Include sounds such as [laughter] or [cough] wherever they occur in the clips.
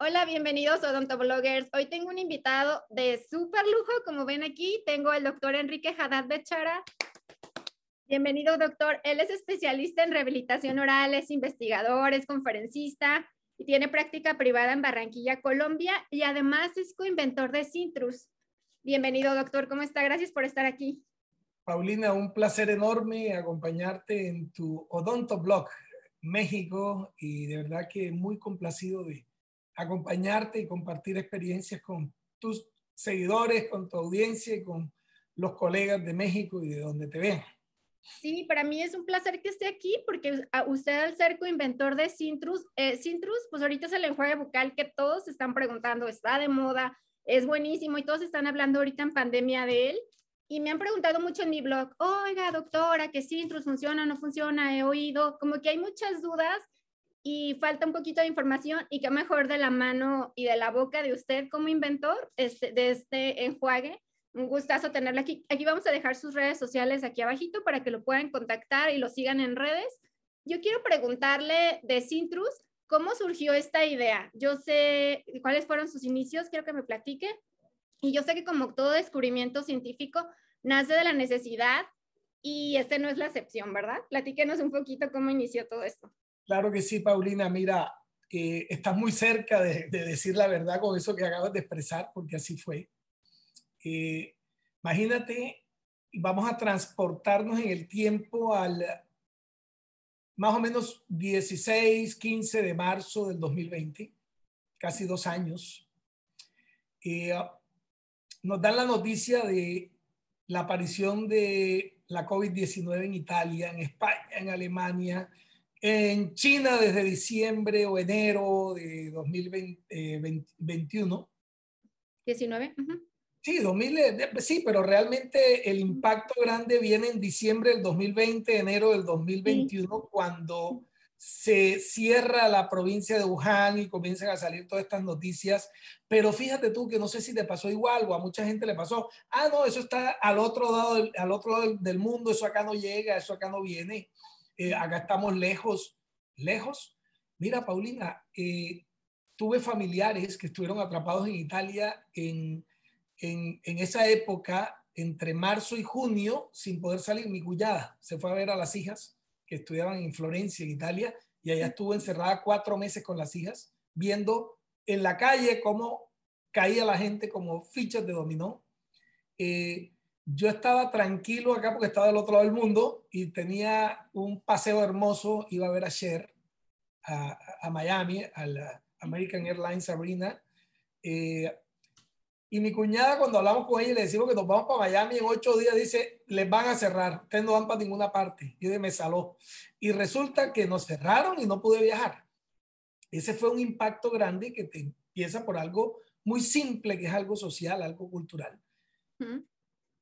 Hola, bienvenidos odontobloggers. Hoy tengo un invitado de súper lujo, como ven aquí, tengo al doctor Enrique Haddad Bechara. Bienvenido, doctor. Él es especialista en rehabilitación oral, es investigador, es conferencista y tiene práctica privada en Barranquilla, Colombia, y además es coinventor de Cintrus. Bienvenido, doctor. ¿Cómo está? Gracias por estar aquí. Paulina, un placer enorme acompañarte en tu Odontoblog México y de verdad que muy complacido de acompañarte y compartir experiencias con tus seguidores, con tu audiencia y con los colegas de México y de donde te ven. Sí, para mí es un placer que esté aquí porque usted al ser coinventor de Cintrus, eh, Cintrus, pues ahorita es el enjuague bucal que todos están preguntando, está de moda, es buenísimo y todos están hablando ahorita en pandemia de él. Y me han preguntado mucho en mi blog, oiga, doctora, que Cintrus funciona o no funciona, he oído, como que hay muchas dudas y falta un poquito de información y qué mejor de la mano y de la boca de usted como inventor este, de este enjuague un gustazo tenerla aquí. Aquí vamos a dejar sus redes sociales aquí abajito para que lo puedan contactar y lo sigan en redes. Yo quiero preguntarle de Cintrus, ¿cómo surgió esta idea? Yo sé cuáles fueron sus inicios, quiero que me platique. Y yo sé que como todo descubrimiento científico, nace de la necesidad y este no es la excepción, ¿verdad? Platíquenos un poquito cómo inició todo esto. Claro que sí, Paulina. Mira, eh, estás muy cerca de, de decir la verdad con eso que acabas de expresar, porque así fue. Eh, imagínate, vamos a transportarnos en el tiempo al más o menos 16, 15 de marzo del 2020, casi dos años. Eh, nos dan la noticia de la aparición de la COVID-19 en Italia, en España, en Alemania, en China desde diciembre o enero de 2021. 19. Sí, 2000, sí, pero realmente el impacto grande viene en diciembre del 2020, enero del 2021, cuando se cierra la provincia de Wuhan y comienzan a salir todas estas noticias. Pero fíjate tú que no sé si te pasó igual o a mucha gente le pasó. Ah, no, eso está al otro lado del, al otro lado del mundo, eso acá no llega, eso acá no viene. Eh, acá estamos lejos, lejos. Mira, Paulina, eh, tuve familiares que estuvieron atrapados en Italia en en, esa época, entre marzo y junio, sin poder salir, mi cuñada se fue a ver a las hijas que estudiaban en Florencia, en Italia, y allá estuvo encerrada cuatro meses con las hijas, viendo en la calle cómo caía la gente como fichas de dominó. Eh, yo estaba tranquilo acá porque estaba del otro lado del mundo y tenía un paseo hermoso, iba a ver a Cher, a, Miami, a la American Airlines Arena. Eh, y mi cuñada, cuando hablamos con ella y le decimos que nos vamos para Miami en ocho días, dice, les van a cerrar, ustedes no van para ninguna parte. Y de me saló. Y resulta que nos cerraron y no pude viajar. Ese fue un impacto grande que te empieza por algo muy simple, que es algo social, algo cultural.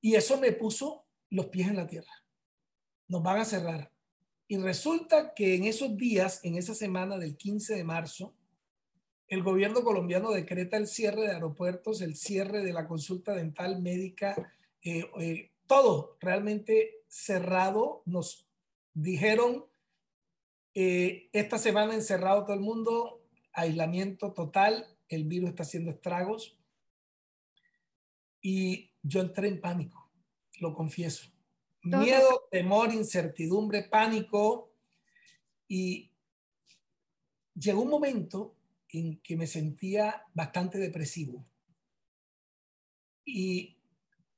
Y eso me puso los pies en la tierra. Nos van a cerrar. Y resulta que en esos días, en esa semana del 15 de marzo, el gobierno colombiano decreta el cierre de aeropuertos, el cierre de la consulta dental médica, eh, eh, todo realmente cerrado. Nos dijeron eh, esta semana encerrado todo el mundo, aislamiento total, el virus está haciendo estragos. Y yo entré en pánico, lo confieso. Miedo, temor, incertidumbre, pánico. Y llegó un momento en que me sentía bastante depresivo. Y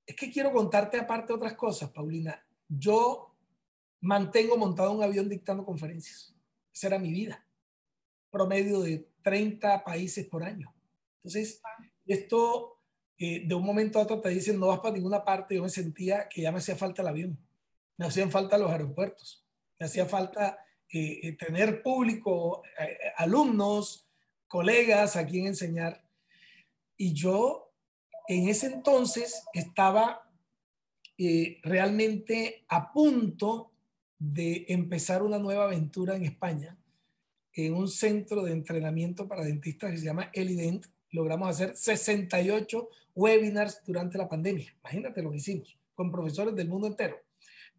es que quiero contarte aparte otras cosas, Paulina. Yo mantengo montado un avión dictando conferencias. Esa era mi vida. Promedio de 30 países por año. Entonces, esto eh, de un momento a otro te dicen no vas para ninguna parte. Yo me sentía que ya me hacía falta el avión. Me hacían falta los aeropuertos. Me hacía falta eh, eh, tener público, alumnos, colegas a quien enseñar. Y yo en ese entonces estaba realmente a punto de empezar una nueva aventura en España, en un centro de entrenamiento para dentistas que se llama Elident. Logramos hacer 68 webinars durante la pandemia. Imagínate lo que hicimos con profesores del mundo entero.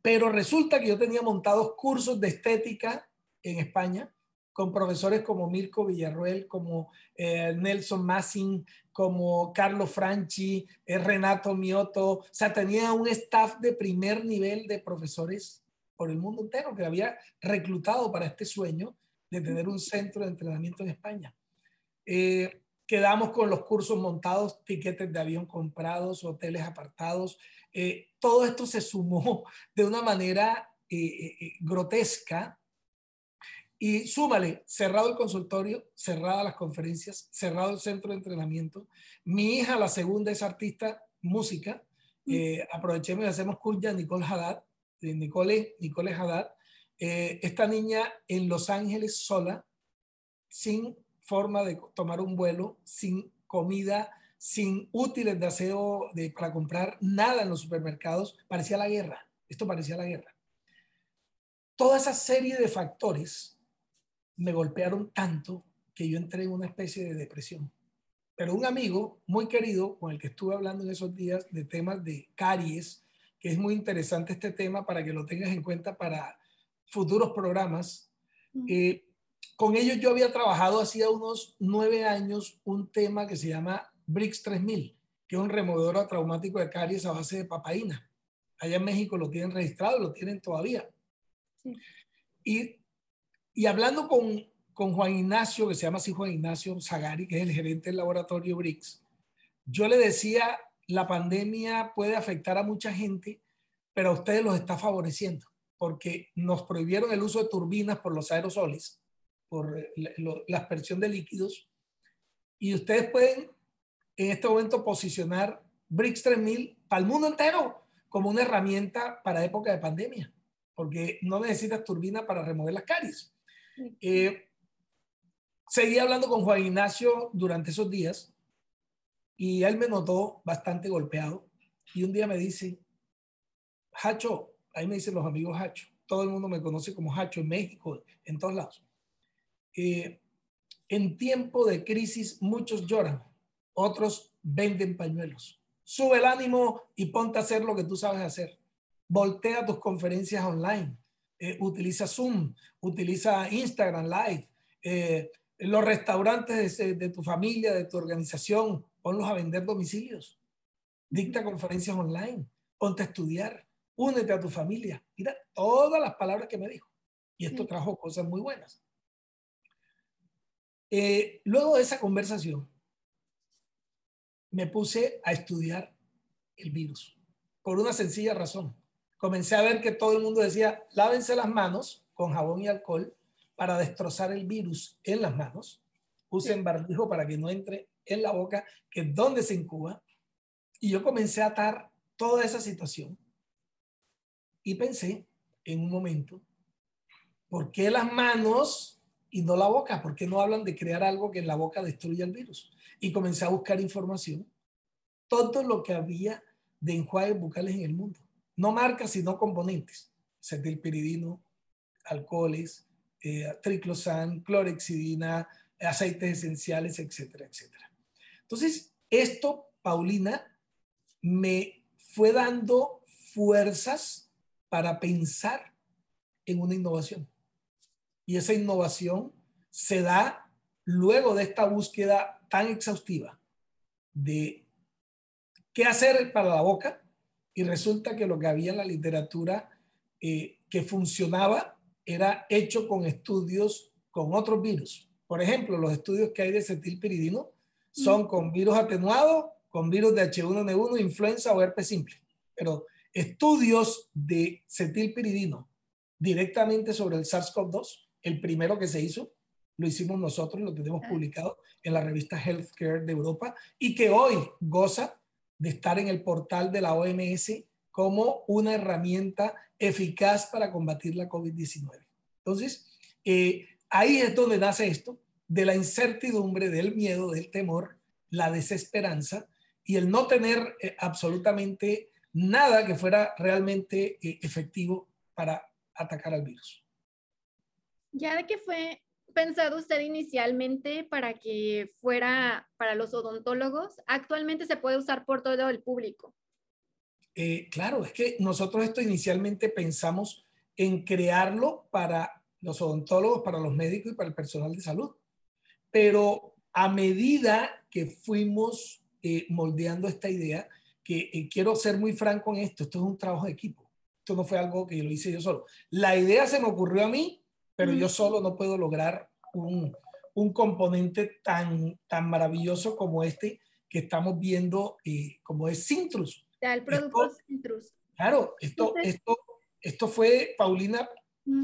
Pero resulta que yo tenía montados cursos de estética en España con profesores como Mirko Villarruel, como eh, Nelson Massing, como Carlos Franchi, eh, Renato Mioto. O sea, tenía un staff de primer nivel de profesores por el mundo entero que había reclutado para este sueño de tener un centro de entrenamiento en España. Eh, quedamos con los cursos montados, tiquetes de avión comprados, hoteles apartados. todo esto se sumó [laughs] de una manera grotesca y súmale, cerrado el consultorio, cerradas las conferencias, cerrado el centro de entrenamiento. Mi hija, la segunda, es artista música. Mm. Eh, aprovechemos y hacemos curja Nicole Haddad, de Nicole, Nicole Haddad. Eh, esta niña en Los Ángeles sola, sin forma de tomar un vuelo, sin comida, sin útiles de aseo de, para comprar nada en los supermercados, parecía la guerra. Esto parecía la guerra. Toda esa serie de factores me golpearon tanto que yo entré en una especie de depresión. Pero un amigo muy querido con el que estuve hablando en esos días de temas de caries, que es muy interesante este tema para que lo tengas en cuenta para futuros programas. Eh, con ellos yo había trabajado hacía unos nueve años un tema que se llama BRICS 3000, que es un removedor traumático de caries a base de papaína. Allá en México lo tienen registrado, lo tienen todavía. Y y hablando con, con Juan Ignacio, que se llama así Juan Ignacio Zagari, que es el gerente del laboratorio BRICS, yo le decía, la pandemia puede afectar a mucha gente, pero a ustedes los está favoreciendo, porque nos prohibieron el uso de turbinas por los aerosoles, por la aspersión de líquidos, y ustedes pueden en este momento posicionar BRICS 3000 para el mundo entero como una herramienta para época de pandemia, porque no necesitas turbina para remover las caries. Eh, seguí hablando con Juan Ignacio durante esos días y él me notó bastante golpeado y un día me dice, Hacho, ahí me dicen los amigos Hacho, todo el mundo me conoce como Hacho en México, en todos lados. Eh, en tiempo de crisis muchos lloran, otros venden pañuelos. Sube el ánimo y ponte a hacer lo que tú sabes hacer. Voltea tus conferencias online. Eh, utiliza Zoom, utiliza Instagram Live, eh, los restaurantes de, tu familia, de tu organización, ponlos a vender domicilios, dicta conferencias online, ponte a estudiar, únete a tu familia. Mira todas las palabras que me dijo. Y esto trajo cosas muy buenas. Eh, luego de esa conversación, me puse a estudiar el virus por una sencilla razón comencé a ver que todo el mundo decía, lávense las manos con jabón y alcohol para destrozar el virus en las manos. Usen barbijo para que no entre en la boca, que es donde se incuba. Y yo comencé a atar toda esa situación y pensé en un momento, ¿por qué las manos y no la boca? ¿Por qué no hablan de crear algo que en la boca destruya el virus? Y comencé a buscar información, todo lo que había de enjuagues bucales en el mundo no marcas, sino componentes. Cetilpiridino, alcoholes, eh, triclosan, clorexidina, aceites esenciales, etcétera, etcétera. Entonces, esto, Paulina, me fue dando fuerzas para pensar en una innovación. Y esa innovación se da luego de esta búsqueda tan exhaustiva de qué hacer para la boca, y resulta que lo que había en la literatura eh, que funcionaba era hecho con estudios con otros virus. Por ejemplo, los estudios que hay de cetilpiridino son con virus atenuado, con virus de H1N1, influenza o herpes simple. Pero estudios de cetilpiridino directamente sobre el SARS-CoV-2, el primero que se hizo, lo hicimos nosotros, lo tenemos ah. publicado en la revista Healthcare de Europa y que hoy goza de estar en el portal de la OMS como una herramienta eficaz para combatir la COVID-19. Entonces, eh, ahí es donde nace esto, de la incertidumbre, del miedo, del temor, la desesperanza y el no tener eh, absolutamente nada que fuera realmente eh, efectivo para atacar al virus. Ya de que fue pensado usted inicialmente para que fuera para los odontólogos? Actualmente se puede usar por todo el público. Eh, claro, es que nosotros esto inicialmente pensamos en crearlo para los odontólogos, para los médicos y para el personal de salud. Pero a medida que fuimos eh, moldeando esta idea, que eh, quiero ser muy franco en esto, esto es un trabajo de equipo. Esto no fue algo que lo hice yo solo. La idea se me ocurrió a mí, pero yo solo no puedo lograr un, un componente tan, tan maravilloso como este que estamos viendo, eh, como es Sintrus. el producto Sintrus. Claro, esto, esto, esto fue, Paulina,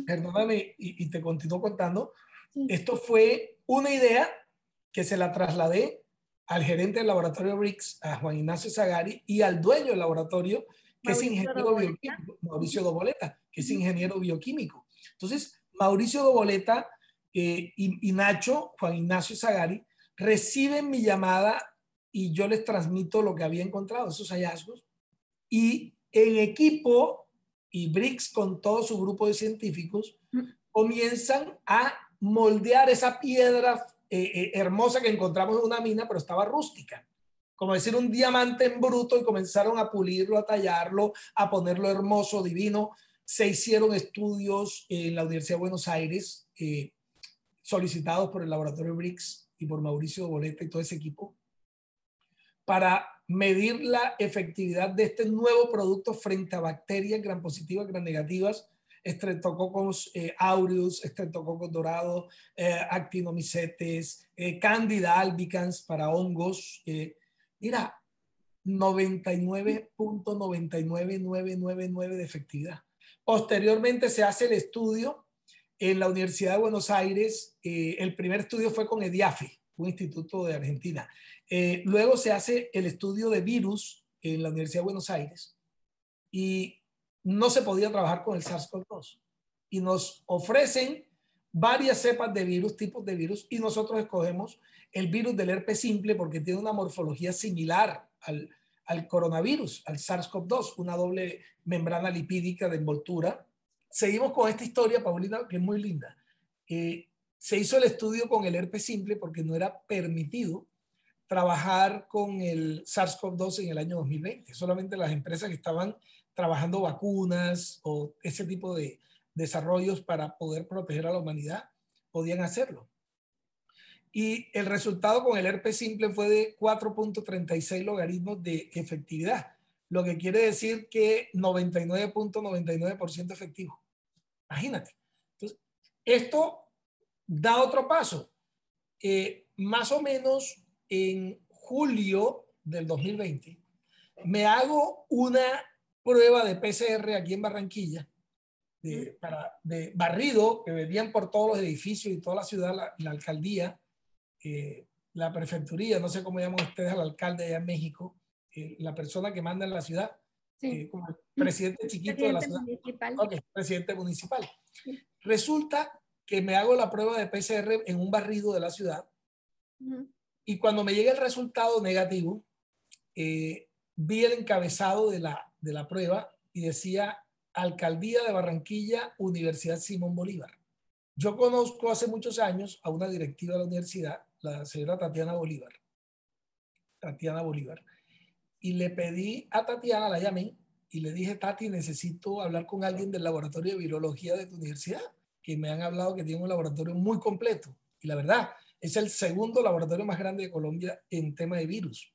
perdóname y, te continúo contando, esto fue una idea que se la trasladé al gerente del laboratorio BRICS, a Juan Ignacio Zagari, y al dueño del laboratorio, que es ingeniero bioquímico, Mauricio Doboleta, que es ingeniero bioquímico. Entonces, Mauricio Doboleta eh, y, y, Nacho, Juan Ignacio Zagari, reciben mi llamada y yo les transmito lo que había encontrado, esos hallazgos. Y en equipo y BRICS con todo su grupo de científicos comienzan a moldear esa piedra eh, eh, hermosa que encontramos en una mina, pero estaba rústica. Como decir un diamante en bruto y comenzaron a pulirlo, a tallarlo, a ponerlo hermoso, divino. Se hicieron estudios en la Universidad de Buenos Aires, eh, solicitados por el laboratorio BRICS y por Mauricio Boleta y todo ese equipo, para medir la efectividad de este nuevo producto frente a bacterias gran positivas, gran negativas, Streptococcus eh, aureus, Streptococcus dorado, eh, actinomicetes, Candida albicans para hongos. Mira, 99.99999 de efectividad. Posteriormente se hace el estudio en la Universidad de Buenos Aires. el primer estudio fue con EDIAFE, un instituto de Argentina. luego se hace el estudio de virus en la Universidad de Buenos Aires. Y no se podía trabajar con el SARS-CoV-2. Y nos ofrecen varias cepas de virus, tipos de virus, y nosotros escogemos el virus del herpes simple porque tiene una morfología similar al, coronavirus, al SARS-CoV-2, una doble membrana lipídica de envoltura. Seguimos con esta historia, Paulina, que es muy linda. Eh, se hizo el estudio con el herpes simple porque no era permitido trabajar con el SARS-CoV-2 en el año 2020. Solamente las empresas que estaban trabajando vacunas o ese tipo de desarrollos para poder proteger a la humanidad, podían hacerlo. Y el resultado con el herpes simple fue de 4.36 logaritmos de efectividad, lo que quiere decir que 99.99% efectivo. Imagínate. Entonces, esto da otro paso. Eh, más o menos en julio del 2020, me hago una prueba de PCR aquí en Barranquilla, de, para, de barrido, que venían por todos los edificios y toda la ciudad, la, alcaldía, eh, la prefecturía, no sé cómo llaman ustedes al alcalde allá en México, eh, la persona que manda en la ciudad, eh, como el presidente [laughs] chiquito de la ciudad. Municipal. presidente municipal. Resulta que me hago la prueba de PCR en un barrido de la ciudad y cuando me llega el resultado negativo, vi el encabezado de la, de la prueba y decía Alcaldía de Barranquilla, Universidad Simón Bolívar. Yo conozco hace muchos años a una directiva de la universidad, la señora Tatiana Bolívar. Tatiana Bolívar. Y le pedí a Tatiana, la llamé, y le dije, Tati, necesito hablar con alguien del laboratorio de virología de tu universidad, que me han hablado que tiene un laboratorio muy completo. Y la verdad, es el segundo laboratorio más grande de Colombia en tema de virus.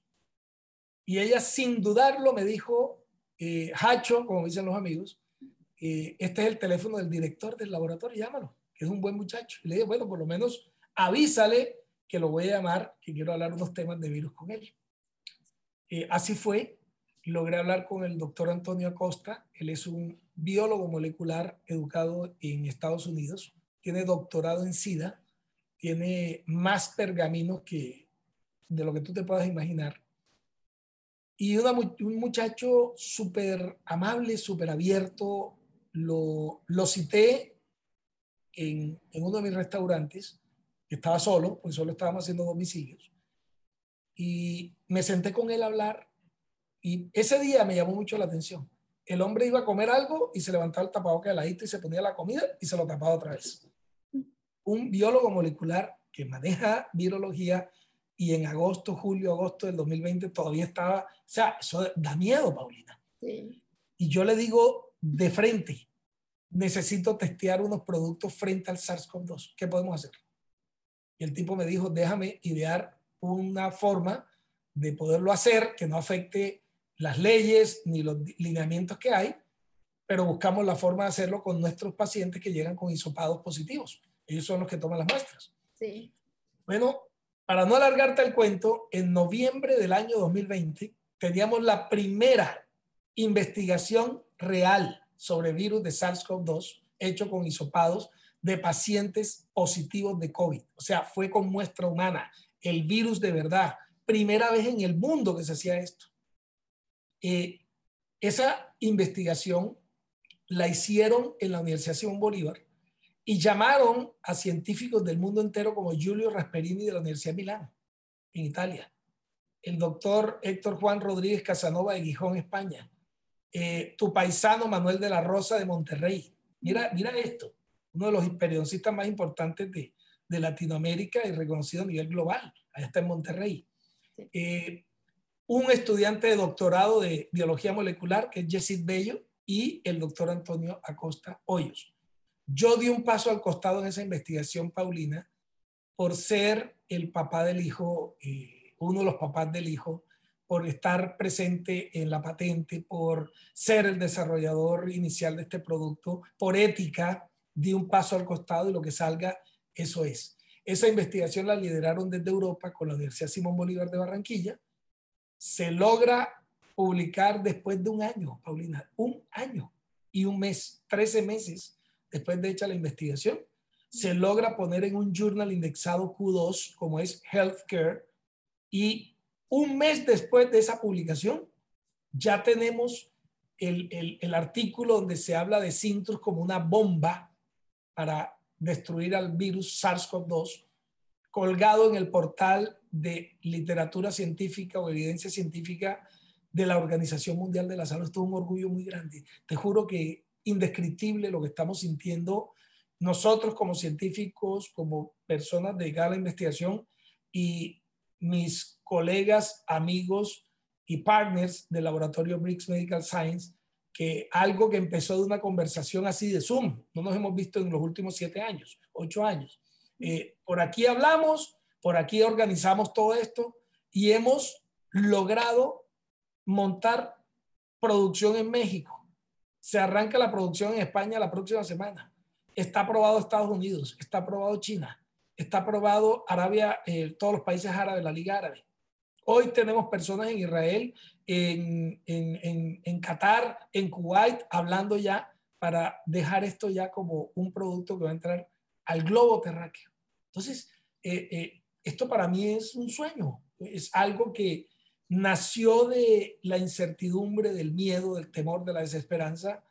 Y ella sin dudarlo me dijo, eh, Hacho, como dicen los amigos, eh, este es el teléfono del director del laboratorio, llámalo, que es un buen muchacho. Y le dije, bueno, por lo menos avísale que lo voy a llamar, que quiero hablar unos temas de virus con él. Eh, así fue, logré hablar con el doctor Antonio Acosta, él es un biólogo molecular educado en Estados Unidos, tiene doctorado en SIDA, tiene más pergaminos que de lo que tú te puedas imaginar y un muchacho súper amable, súper abierto, lo, lo cité en, en, uno de mis restaurantes, estaba solo, pues solo estábamos haciendo domicilios, y me senté con él a hablar, y ese día me llamó mucho la atención. El hombre iba a comer algo y se levantaba el tapabocas de ladito y se ponía la comida y se lo tapaba otra vez. Un biólogo molecular que maneja virología y en agosto, julio, agosto del 2020 todavía estaba, o sea, eso da miedo, Paulina. Sí. Y yo le digo de frente, necesito testear unos productos frente al SARS-CoV-2. ¿Qué podemos hacer? Y el tipo me dijo, déjame idear una forma de poderlo hacer que no afecte las leyes ni los lineamientos que hay, pero buscamos la forma de hacerlo con nuestros pacientes que llegan con hisopados positivos. Ellos son los que toman las muestras. Sí. Bueno, para no alargarte el cuento, en noviembre del año 2020 teníamos la primera investigación real sobre virus de SARS-CoV-2 hecho con hisopados de pacientes positivos de COVID. O sea, fue con muestra humana, el virus de verdad. Primera vez en el mundo que se hacía esto. Eh, esa investigación la hicieron en la Universidad Simón Bolívar y llamaron a científicos del mundo entero como Giulio Rasperini de la Universidad de Milán, en Italia, el doctor Héctor Juan Rodríguez Casanova de Gijón, España, eh, tu paisano Manuel de la Rosa de Monterrey. Mira, mira esto, uno de los periodistas más importantes de, de Latinoamérica y reconocido a nivel global, ahí está en Monterrey. Eh, un estudiante de doctorado de biología molecular, que es Jessit Bello, y el doctor Antonio Acosta Hoyos. Yo di un paso al costado en esa investigación, Paulina, por ser el papá del hijo, eh, uno de los papás del hijo, por estar presente en la patente, por ser el desarrollador inicial de este producto, por ética, di un paso al costado y lo que salga, eso es. Esa investigación la lideraron desde Europa con la Universidad Simón Bolívar de Barranquilla. Se logra publicar después de un año, Paulina, un año y un mes, 13 meses después de hecha la investigación, se logra poner en un journal indexado Q2 como es Healthcare y un mes después de esa publicación ya tenemos el, el, artículo donde se habla de Sintrus como una bomba para destruir al virus SARS-CoV-2 colgado en el portal de literatura científica o evidencia científica de la Organización Mundial de la Salud. Esto es un orgullo muy grande. Te juro que indescriptible lo que estamos sintiendo nosotros como científicos, como personas dedicadas a la investigación y mis colegas, amigos y partners del laboratorio BRICS Medical Science, que algo que empezó de una conversación así de Zoom, no nos hemos visto en los últimos siete años, ocho años. Eh, por aquí hablamos, por aquí organizamos todo esto y hemos logrado montar producción en México. Se arranca la producción en España la próxima semana. Está aprobado Estados Unidos, está aprobado China, está aprobado Arabia, eh, todos los países árabes, la Liga Árabe. Hoy tenemos personas en Israel, en, en, en, Qatar, en Kuwait, hablando ya para dejar esto ya como un producto que va a entrar al globo terráqueo. Entonces, eh, eh, esto para mí es un sueño, es algo que, nació de la incertidumbre, del miedo, del temor, de la desesperanza.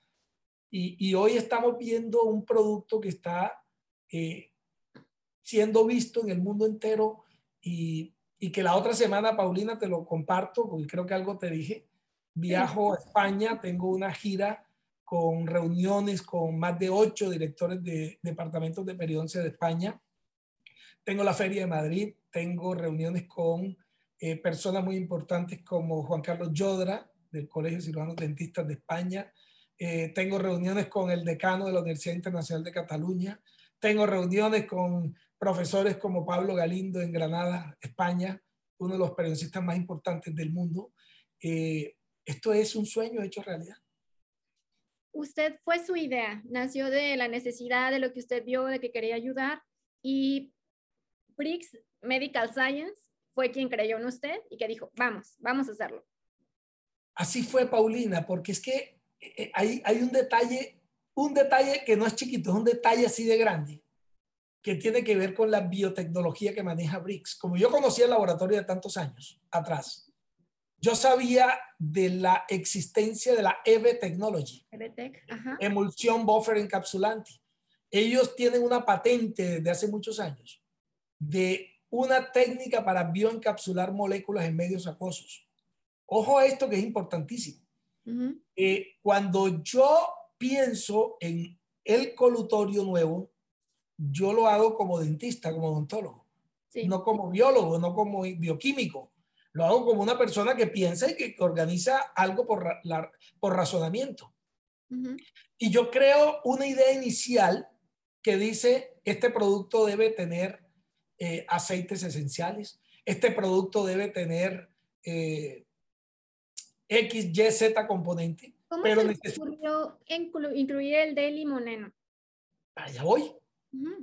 Y, hoy estamos viendo un producto que está eh, siendo visto en el mundo entero y, que la otra semana, Paulina, te lo comparto, porque creo que algo te dije. Viajo a España, tengo una gira con reuniones con más de ocho directores de departamentos de periodoncia de España. Tengo la Feria de Madrid, tengo reuniones con eh, personas muy importantes como Juan Carlos Yodra, del Colegio de Cirujanos Dentistas de España. Eh, tengo reuniones con el decano de la Universidad Internacional de Cataluña. Tengo reuniones con profesores como Pablo Galindo en Granada, España, uno de los periodistas más importantes del mundo. Eh, esto es un sueño hecho realidad. Usted fue su idea, nació de la necesidad de lo que usted vio, de que quería ayudar y BRICS Medical Science fue quien creyó en usted y que dijo, vamos, vamos a hacerlo. Así fue, Paulina, porque es que eh, hay, hay un detalle, un detalle que no es chiquito, es un detalle así de grande, que tiene que ver con la biotecnología que maneja BRICS. Como yo conocía el laboratorio de tantos años atrás, yo sabía de la existencia de la EV Technology, emulsión buffer encapsulante. Ellos tienen una patente desde hace muchos años de una técnica para bioencapsular moléculas en medios acuosos. Ojo a esto que es importantísimo. Eh, cuando yo pienso en el colutorio nuevo, yo lo hago como dentista, como odontólogo, no como biólogo, no como bioquímico. Lo hago como una persona que piensa y que organiza algo por, por razonamiento. Y yo creo una idea inicial que dice, este producto debe tener eh, aceites esenciales, este producto debe tener eh, X, Y, Z componente. ¿Cómo pero se ocurrió incluir el de limoneno? Allá voy.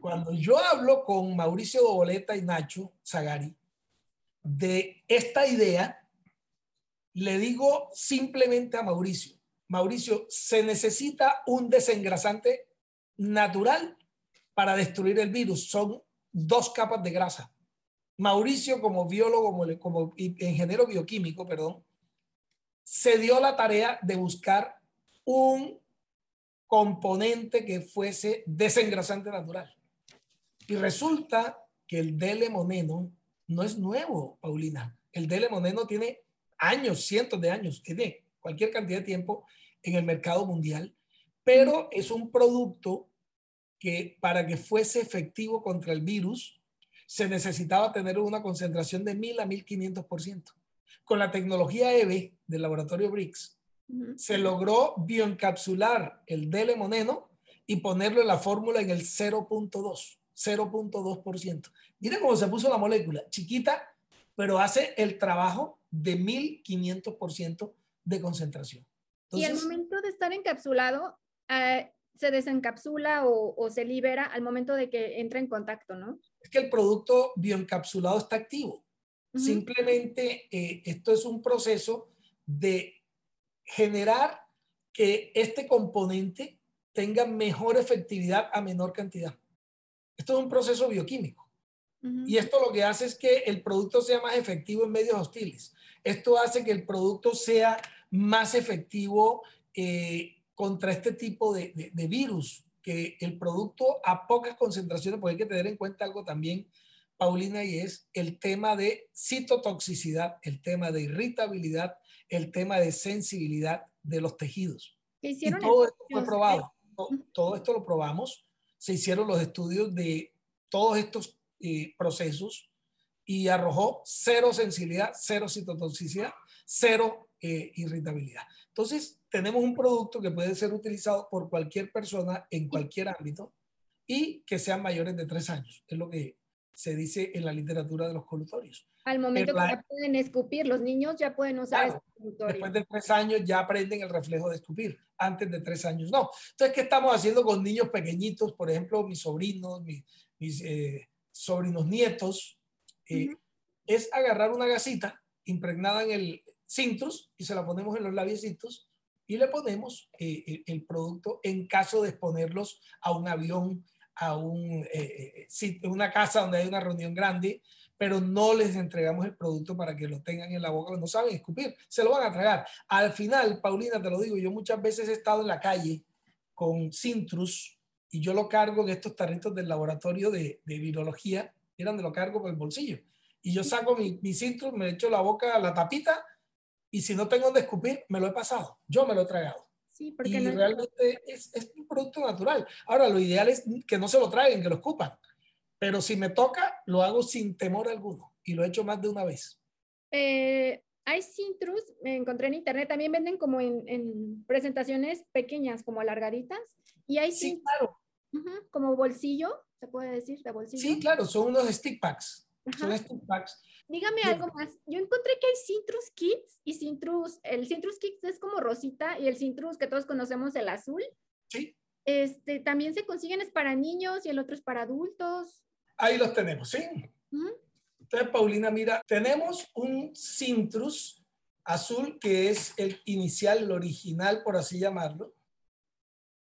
Cuando yo hablo con Mauricio Doboleta y Nacho Zagari de esta idea, le digo simplemente a Mauricio, Mauricio, se necesita un desengrasante natural para destruir el virus. Son dos capas de grasa. Mauricio, como biólogo, como, como ingeniero bioquímico, perdón, se dio la tarea de buscar un componente que fuese desengrasante natural. Y resulta que el D-lemoneno no es nuevo, Paulina. El D-lemoneno tiene años, cientos de años, tiene cualquier cantidad de tiempo en el mercado mundial, pero es un producto que para que fuese efectivo contra el virus se necesitaba tener una concentración de 1000 a 1500%. Con la tecnología EVE del laboratorio BRICS, se logró bioencapsular el D-lemoneno y ponerlo en la fórmula en el 0.2, 0.2%. Mira cómo se puso la molécula, chiquita, pero hace el trabajo de 1500% de concentración. y al momento de estar encapsulado, eh, se desencapsula o, se libera al momento de que entra en contacto, ¿no? Es que el producto bioencapsulado está activo. Simplemente eh, esto es un proceso de generar que este componente tenga mejor efectividad a menor cantidad. Esto es un proceso bioquímico. Y esto lo que hace es que el producto sea más efectivo en medios hostiles. Esto hace que el producto sea más efectivo eh, contra este tipo de, de, virus, que el producto a pocas concentraciones, porque hay que tener en cuenta algo también, Paulina, y es el tema de citotoxicidad, el tema de irritabilidad, el tema de sensibilidad de los tejidos. Y todo esto fue probado. Todo, esto lo probamos. Se hicieron los estudios de todos estos eh, procesos y arrojó cero sensibilidad, cero citotoxicidad, cero eh, irritabilidad. Entonces, tenemos un producto que puede ser utilizado por cualquier persona en cualquier ámbito y que sean mayores de tres años. Es lo que se dice en la literatura de los colutorios. Al momento que ya pueden escupir, los niños ya pueden usar este colutorio. Después de tres años ya aprenden el reflejo de escupir. Antes de tres años no. Entonces, ¿qué estamos haciendo con niños pequeñitos? Por ejemplo, mis sobrinos, mis, eh, sobrinos nietos. Eh, es agarrar una gasita impregnada en el cintrus y se la ponemos en los labiecitos y le ponemos eh, el producto en caso de exponerlos a un avión, a un, eh, eh una casa donde hay una reunión grande, pero no les entregamos el producto para que lo tengan en la boca, no saben escupir, se lo van a tragar. Al final, Paulina, te lo digo, yo muchas veces he estado en la calle con Cintrus y yo lo cargo en estos tarritos del laboratorio de, de virología, eran de lo cargo por el bolsillo. Y yo saco mi, mi Cintrus, me echo la boca la tapita y si no tengo donde escupir, me lo he pasado, yo me lo he tragado. Sí, porque y realmente es, es, un producto natural. Ahora, lo ideal es que no se lo traigan, que lo escupan. Pero si me toca, lo hago sin temor alguno. Y lo he hecho más de una vez. Eh, hay Cintrus, me encontré en internet, también venden como en, en presentaciones pequeñas, como alargaditas. Y hay sí, claro. como bolsillo, se puede decir, de bolsillo. Sí, claro, son unos stick packs. Son stick packs Dígame algo más. Yo encontré que hay Citrus Kits y Citrus, el Citrus Kits es como rosita y el Citrus que todos conocemos, el azul. Sí. Este, también se consiguen, es para niños y el otro es para adultos. Ahí los tenemos, ¿sí? Entonces, Paulina, mira, tenemos un Citrus azul que es el inicial, el original, por así llamarlo,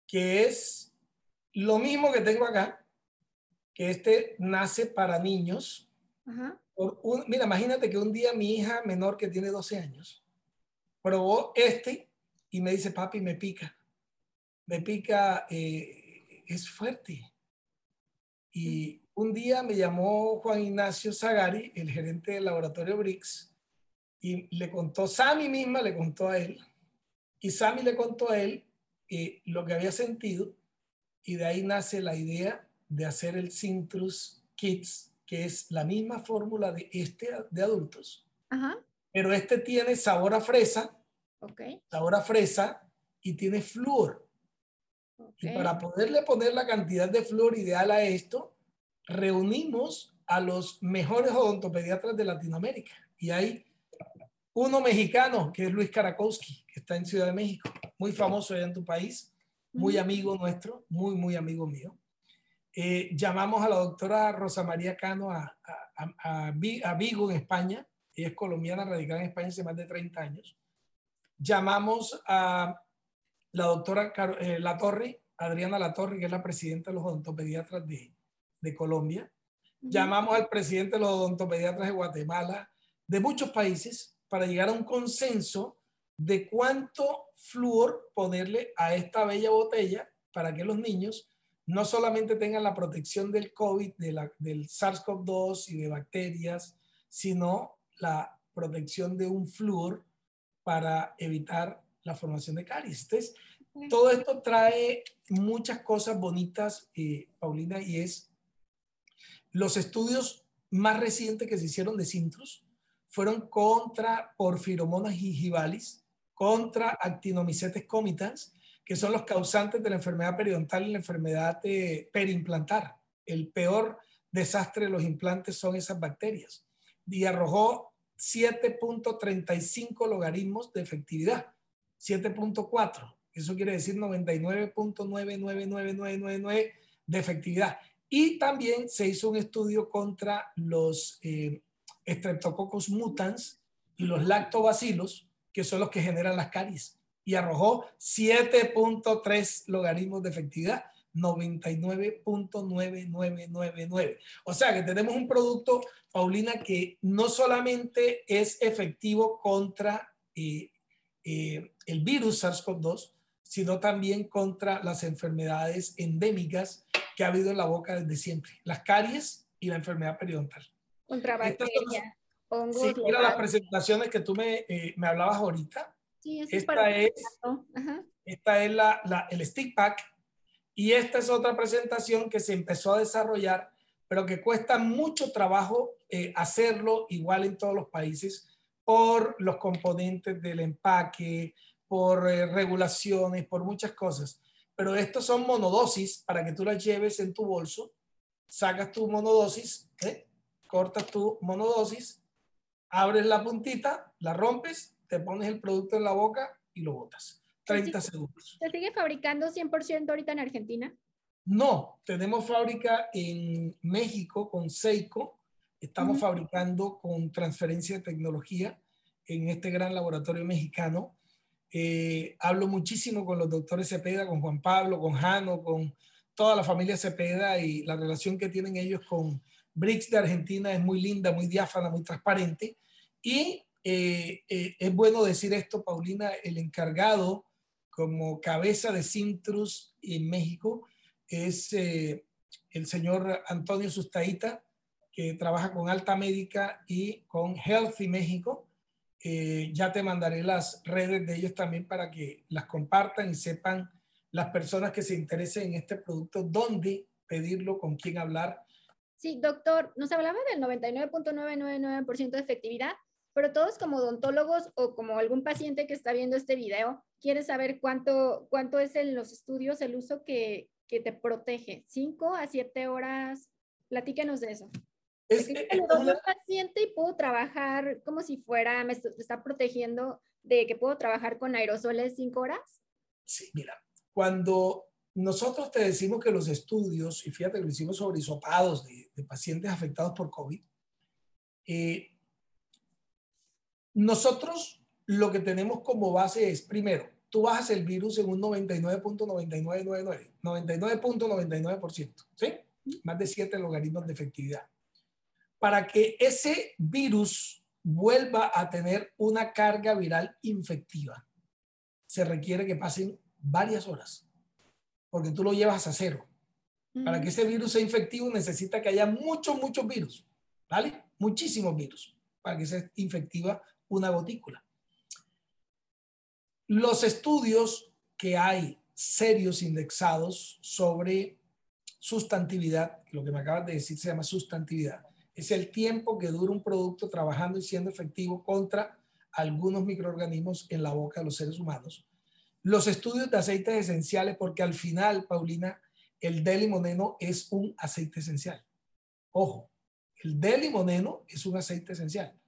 que es lo mismo que tengo acá, que este nace para niños. Ajá mira, imagínate que un día mi hija menor que tiene 12 años probó este y me dice, papi, me pica. Me pica, eh, es fuerte. Y un día me llamó Juan Ignacio Zagari, el gerente del laboratorio BRICS, y le contó, Sammy misma le contó a él, y Sammy le contó a él eh, lo que había sentido, y de ahí nace la idea de hacer el Cintrus Kids que es la misma fórmula de este de adultos, pero este tiene sabor a fresa, sabor a fresa y tiene flúor. Y para poderle poner la cantidad de flúor ideal a esto, reunimos a los mejores odontopediatras de Latinoamérica. Y hay uno mexicano, que es Luis Karakowski, que está en Ciudad de México, muy famoso allá en tu país, muy amigo nuestro, muy, muy amigo mío. Eh, llamamos a la doctora Rosa María Cano a, a, Vigo, en España. Ella es colombiana, radicada en España hace más de 30 años. Llamamos a la doctora eh, La Torre, Adriana La Torre, que es la presidenta de los odontopediatras de, de Colombia. Llamamos al presidente de los odontopediatras de Guatemala, de muchos países, para llegar a un consenso de cuánto flúor ponerle a esta bella botella para que los niños no solamente tengan la protección del COVID, de la, del SARS-CoV-2 y de bacterias, sino la protección de un flúor para evitar la formación de caries. Entonces, todo esto trae muchas cosas bonitas, eh, Paulina, y es los estudios más recientes que se hicieron de Sintrus fueron contra porfiromonas gingivalis, contra actinomycetes comitans, que son los causantes de la enfermedad periodontal y la enfermedad perimplantar. El peor desastre de los implantes son esas bacterias. Y arrojó 7.35 logaritmos de efectividad, 7.4. Eso quiere decir 99.999999 de efectividad. Y también se hizo un estudio contra los eh, Streptococcus mutans y los lactobacilos, que son los que generan las caries. Y arrojó 7.3 logaritmos de efectividad, 99.9999. O sea que tenemos un producto, Paulina, que no solamente es efectivo contra eh, eh, el virus SARS-CoV-2, sino también contra las enfermedades endémicas que ha habido en la boca desde siempre, las caries y la enfermedad periodontal. Contra bacterias, Sí, mira las presentaciones que tú me, eh, me hablabas ahorita. Sí, esta, es esta es la, la, el stick pack y esta es otra presentación que se empezó a desarrollar, pero que cuesta mucho trabajo eh, hacerlo igual en todos los países por los componentes del empaque, por eh, regulaciones, por muchas cosas. Pero estos son monodosis para que tú las lleves en tu bolso, sacas tu monodosis, ¿eh? cortas tu monodosis, abres la puntita, la rompes, te pones el producto en la boca y lo botas. 30 segundos. ¿Se sigue fabricando 100% ahorita en Argentina? No, tenemos fábrica en México con Seiko. Estamos fabricando con transferencia de tecnología en este gran laboratorio mexicano. Eh, hablo muchísimo con los doctores Cepeda, con Juan Pablo, con Jano, con toda la familia Cepeda y la relación que tienen ellos con BRICS de Argentina es muy linda, muy diáfana, muy transparente. Y eh, eh, es bueno decir esto, Paulina, el encargado como cabeza de Cintrus en México es el señor Antonio Sustaita, que trabaja con Alta Médica y con Healthy México eh, ya te mandaré las redes de ellos también para que las compartan y sepan las personas que se interesen en este producto, dónde pedirlo, con quién hablar. Sí, doctor, nos hablaba del 99.999% de efectividad, pero todos como odontólogos o como algún paciente que está viendo este video, quiere saber cuánto, cuánto es en los estudios el uso que, que te protege. ¿Cinco a siete horas? Platíquenos de eso. Es, que un paciente y puedo trabajar como si fuera, me está protegiendo de que puedo trabajar con aerosoles cinco horas. Sí, mira, cuando nosotros te decimos que los estudios, y fíjate que lo hicimos sobre isopados de, pacientes afectados por COVID, eh, nosotros lo que tenemos como base es, primero, tú bajas el virus en un 99.9999, 99.99%, ¿sí? Más de 7 logaritmos de efectividad para que ese virus vuelva a tener una carga viral infectiva, se requiere que pasen varias horas, porque tú lo llevas a cero. Para que ese virus sea infectivo necesita que haya muchos, muchos virus, ¿vale? Muchísimos virus, para que sea infectiva una gotícula. Los estudios que hay serios indexados sobre sustantividad, lo que me acabas de decir se llama sustantividad, es el tiempo que dura un producto trabajando y siendo efectivo contra algunos microorganismos en la boca de los seres humanos. los estudios de aceites esenciales, porque al final, Paulina, el D-limoneno es un aceite esencial. Ojo, el D-limoneno es un aceite esencial.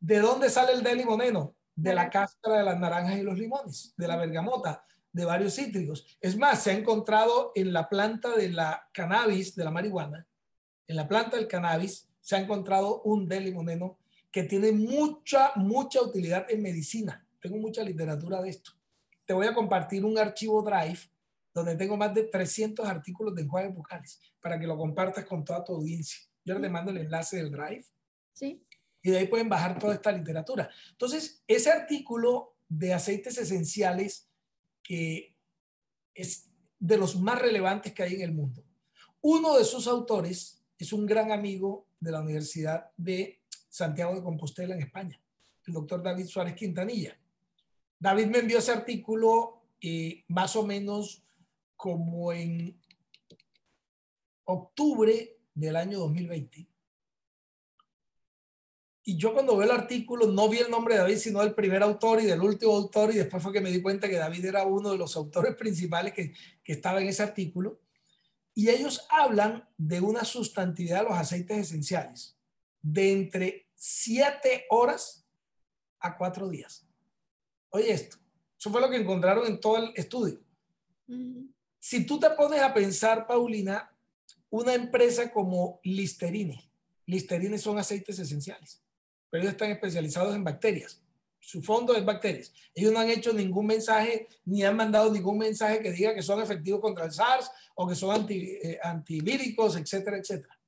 ¿De dónde sale el D-limoneno? De la cáscara de las naranjas y los limones, de la bergamota, de varios cítricos. Es más, se ha encontrado en la planta de la cannabis, de la marihuana, en la planta del cannabis, se ha encontrado un D-limoneno que tiene mucha, mucha utilidad en medicina. Tengo mucha literatura de esto. Te voy a compartir un archivo Drive donde tengo más de 300 artículos de enjuagues bucales para que lo compartas con toda tu audiencia. Yo te mando el enlace del Drive. Sí. Y de ahí pueden bajar toda esta literatura. Entonces, ese artículo de aceites esenciales que es de los más relevantes que hay en el mundo. Uno de sus autores es un gran amigo de la Universidad de Santiago de Compostela en España, el doctor David Suárez Quintanilla. David me envió ese artículo eh, más o menos como en octubre del año 2020. Y yo cuando veo el artículo no vi el nombre de David, sino del primer autor y del último autor, y después fue que me di cuenta que David era uno de los autores principales que, que estaba en ese artículo. Y ellos hablan de una sustantividad de los aceites esenciales de entre 7 horas a 4 días. Oye esto, eso fue lo que encontraron en todo el estudio. Si tú te pones a pensar, Paulina, una empresa como Listerine, Listerine son aceites esenciales, pero ellos están especializados en bacterias. Su fondo es bacterias. Ellos no han hecho ningún mensaje, ni han mandado ningún mensaje que diga que son efectivos contra el SARS o que son anti, eh, antivíricos, etcétera, etcétera.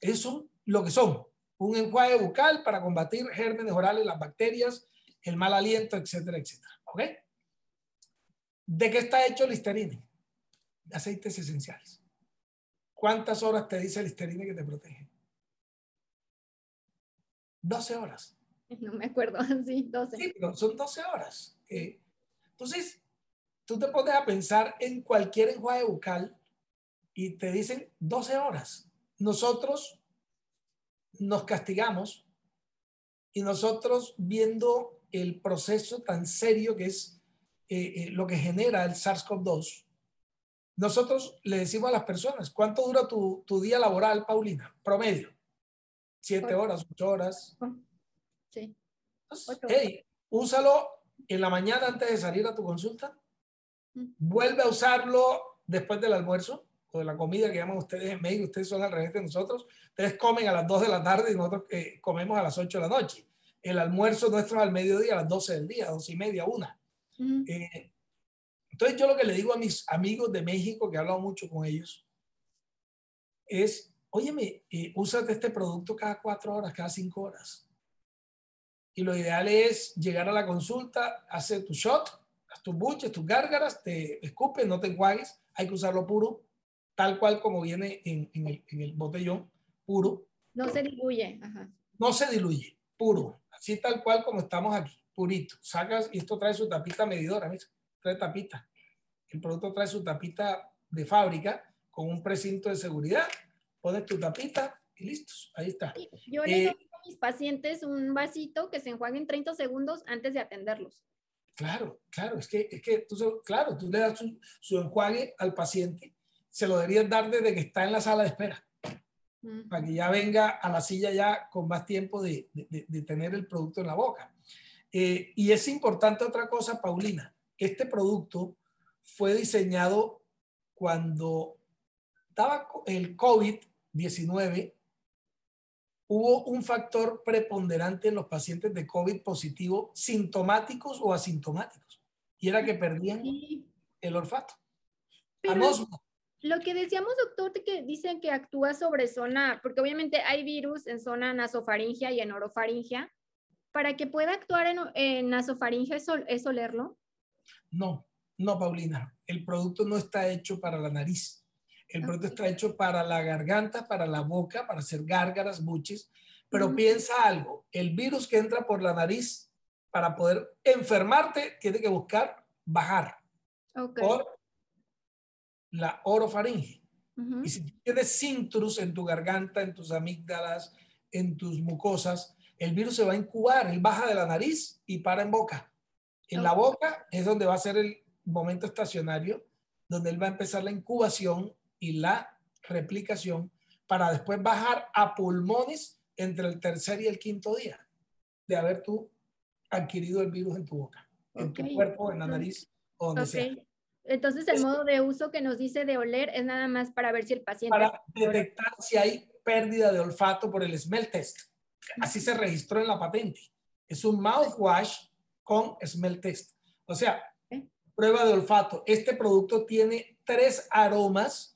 Ellos son lo que son, un enjuague bucal para combatir gérmenes orales, las bacterias, el mal aliento, etcétera, etcétera. ¿Ok? ¿De qué está hecho el Listerine? De aceites esenciales. ¿Cuántas horas te dice el Listerine que te protege? 12 horas. [laughs] No me acuerdo, [laughs] sí, 12. Sí, pero son 12 horas. Eh, entonces, tú te pones a pensar en cualquier enjuague bucal y te dicen 12 horas. Nosotros nos castigamos y nosotros viendo el proceso tan serio que es eh, eh, lo que genera el SARS-CoV-2, nosotros le decimos a las personas, ¿cuánto dura tu, tu día laboral, Paulina? Promedio. Siete horas, ocho horas. Sí. hey, úsalo en la mañana antes de salir a tu consulta. Vuelve a usarlo después del almuerzo o de la comida que llaman ustedes en México. Ustedes son al revés de nosotros. Ustedes comen a las 2 de la tarde y nosotros eh, comemos a las 8 de la noche. El almuerzo nuestro es al mediodía, a las 12 del día, 12 y media, una. Eh, entonces yo lo que le digo a mis amigos de México, que he hablado mucho con ellos, es, óyeme, eh, úsate este producto cada cuatro horas, cada cinco horas. Y lo ideal es llegar a la consulta, hacer tu shot, haz tus buches, tus gárgaras, te escupes, no te enjuagues, hay que usarlo puro, tal cual como viene en, el, botellón, puro. No se diluye. No se diluye, puro, así tal cual como estamos aquí purito. Sacas, y esto trae su tapita medidora, ¿ves? trae tapita. El producto trae su tapita de fábrica con un precinto de seguridad. Pones tu tapita y listos. Ahí está. Yo le eh, doy a mis pacientes un vasito que se enjuague 30 segundos antes de atenderlos. Claro, claro, es que, es que tú, claro, tú le das su, enjuague al paciente, se lo deberías dar desde que está en la sala de espera, para que ya venga a la silla ya con más tiempo de, de, de tener el producto en la boca. Eh, y es importante otra cosa, Paulina. Este producto fue diseñado cuando estaba el COVID-19. Hubo un factor preponderante en los pacientes de COVID positivo, sintomáticos o asintomáticos, y era que perdían el olfato. lo que decíamos, doctor, que dicen que actúa sobre zona, porque obviamente hay virus en zona nasofaringia y en orofaringia, para que pueda actuar en, en nasofaringe es, olerlo? No, no, Paulina. El producto no está hecho para la nariz. El producto está hecho para la garganta, para la boca, para hacer gárgaras, buches. Pero piensa algo, el virus que entra por la nariz, para poder enfermarte, tiene que buscar bajar por la orofaringe. Y si tienes cintrus en tu garganta, en tus amígdalas, en tus mucosas, el virus se va a incubar, él baja de la nariz y para en boca. En la boca es donde va a ser momento estacionario, donde él va a empezar la incubación y la replicación para después bajar a pulmones entre el tercer y el quinto día de haber tú adquirido el virus en tu boca, en tu cuerpo, en la nariz o donde sea. Entonces el modo de uso que nos dice de oler es nada más para ver si el paciente... Para detectar si hay pérdida de olfato por el smell test. Así se registró en la patente. Es un mouthwash con smell test. O sea, prueba de olfato. Este producto tiene tres aromas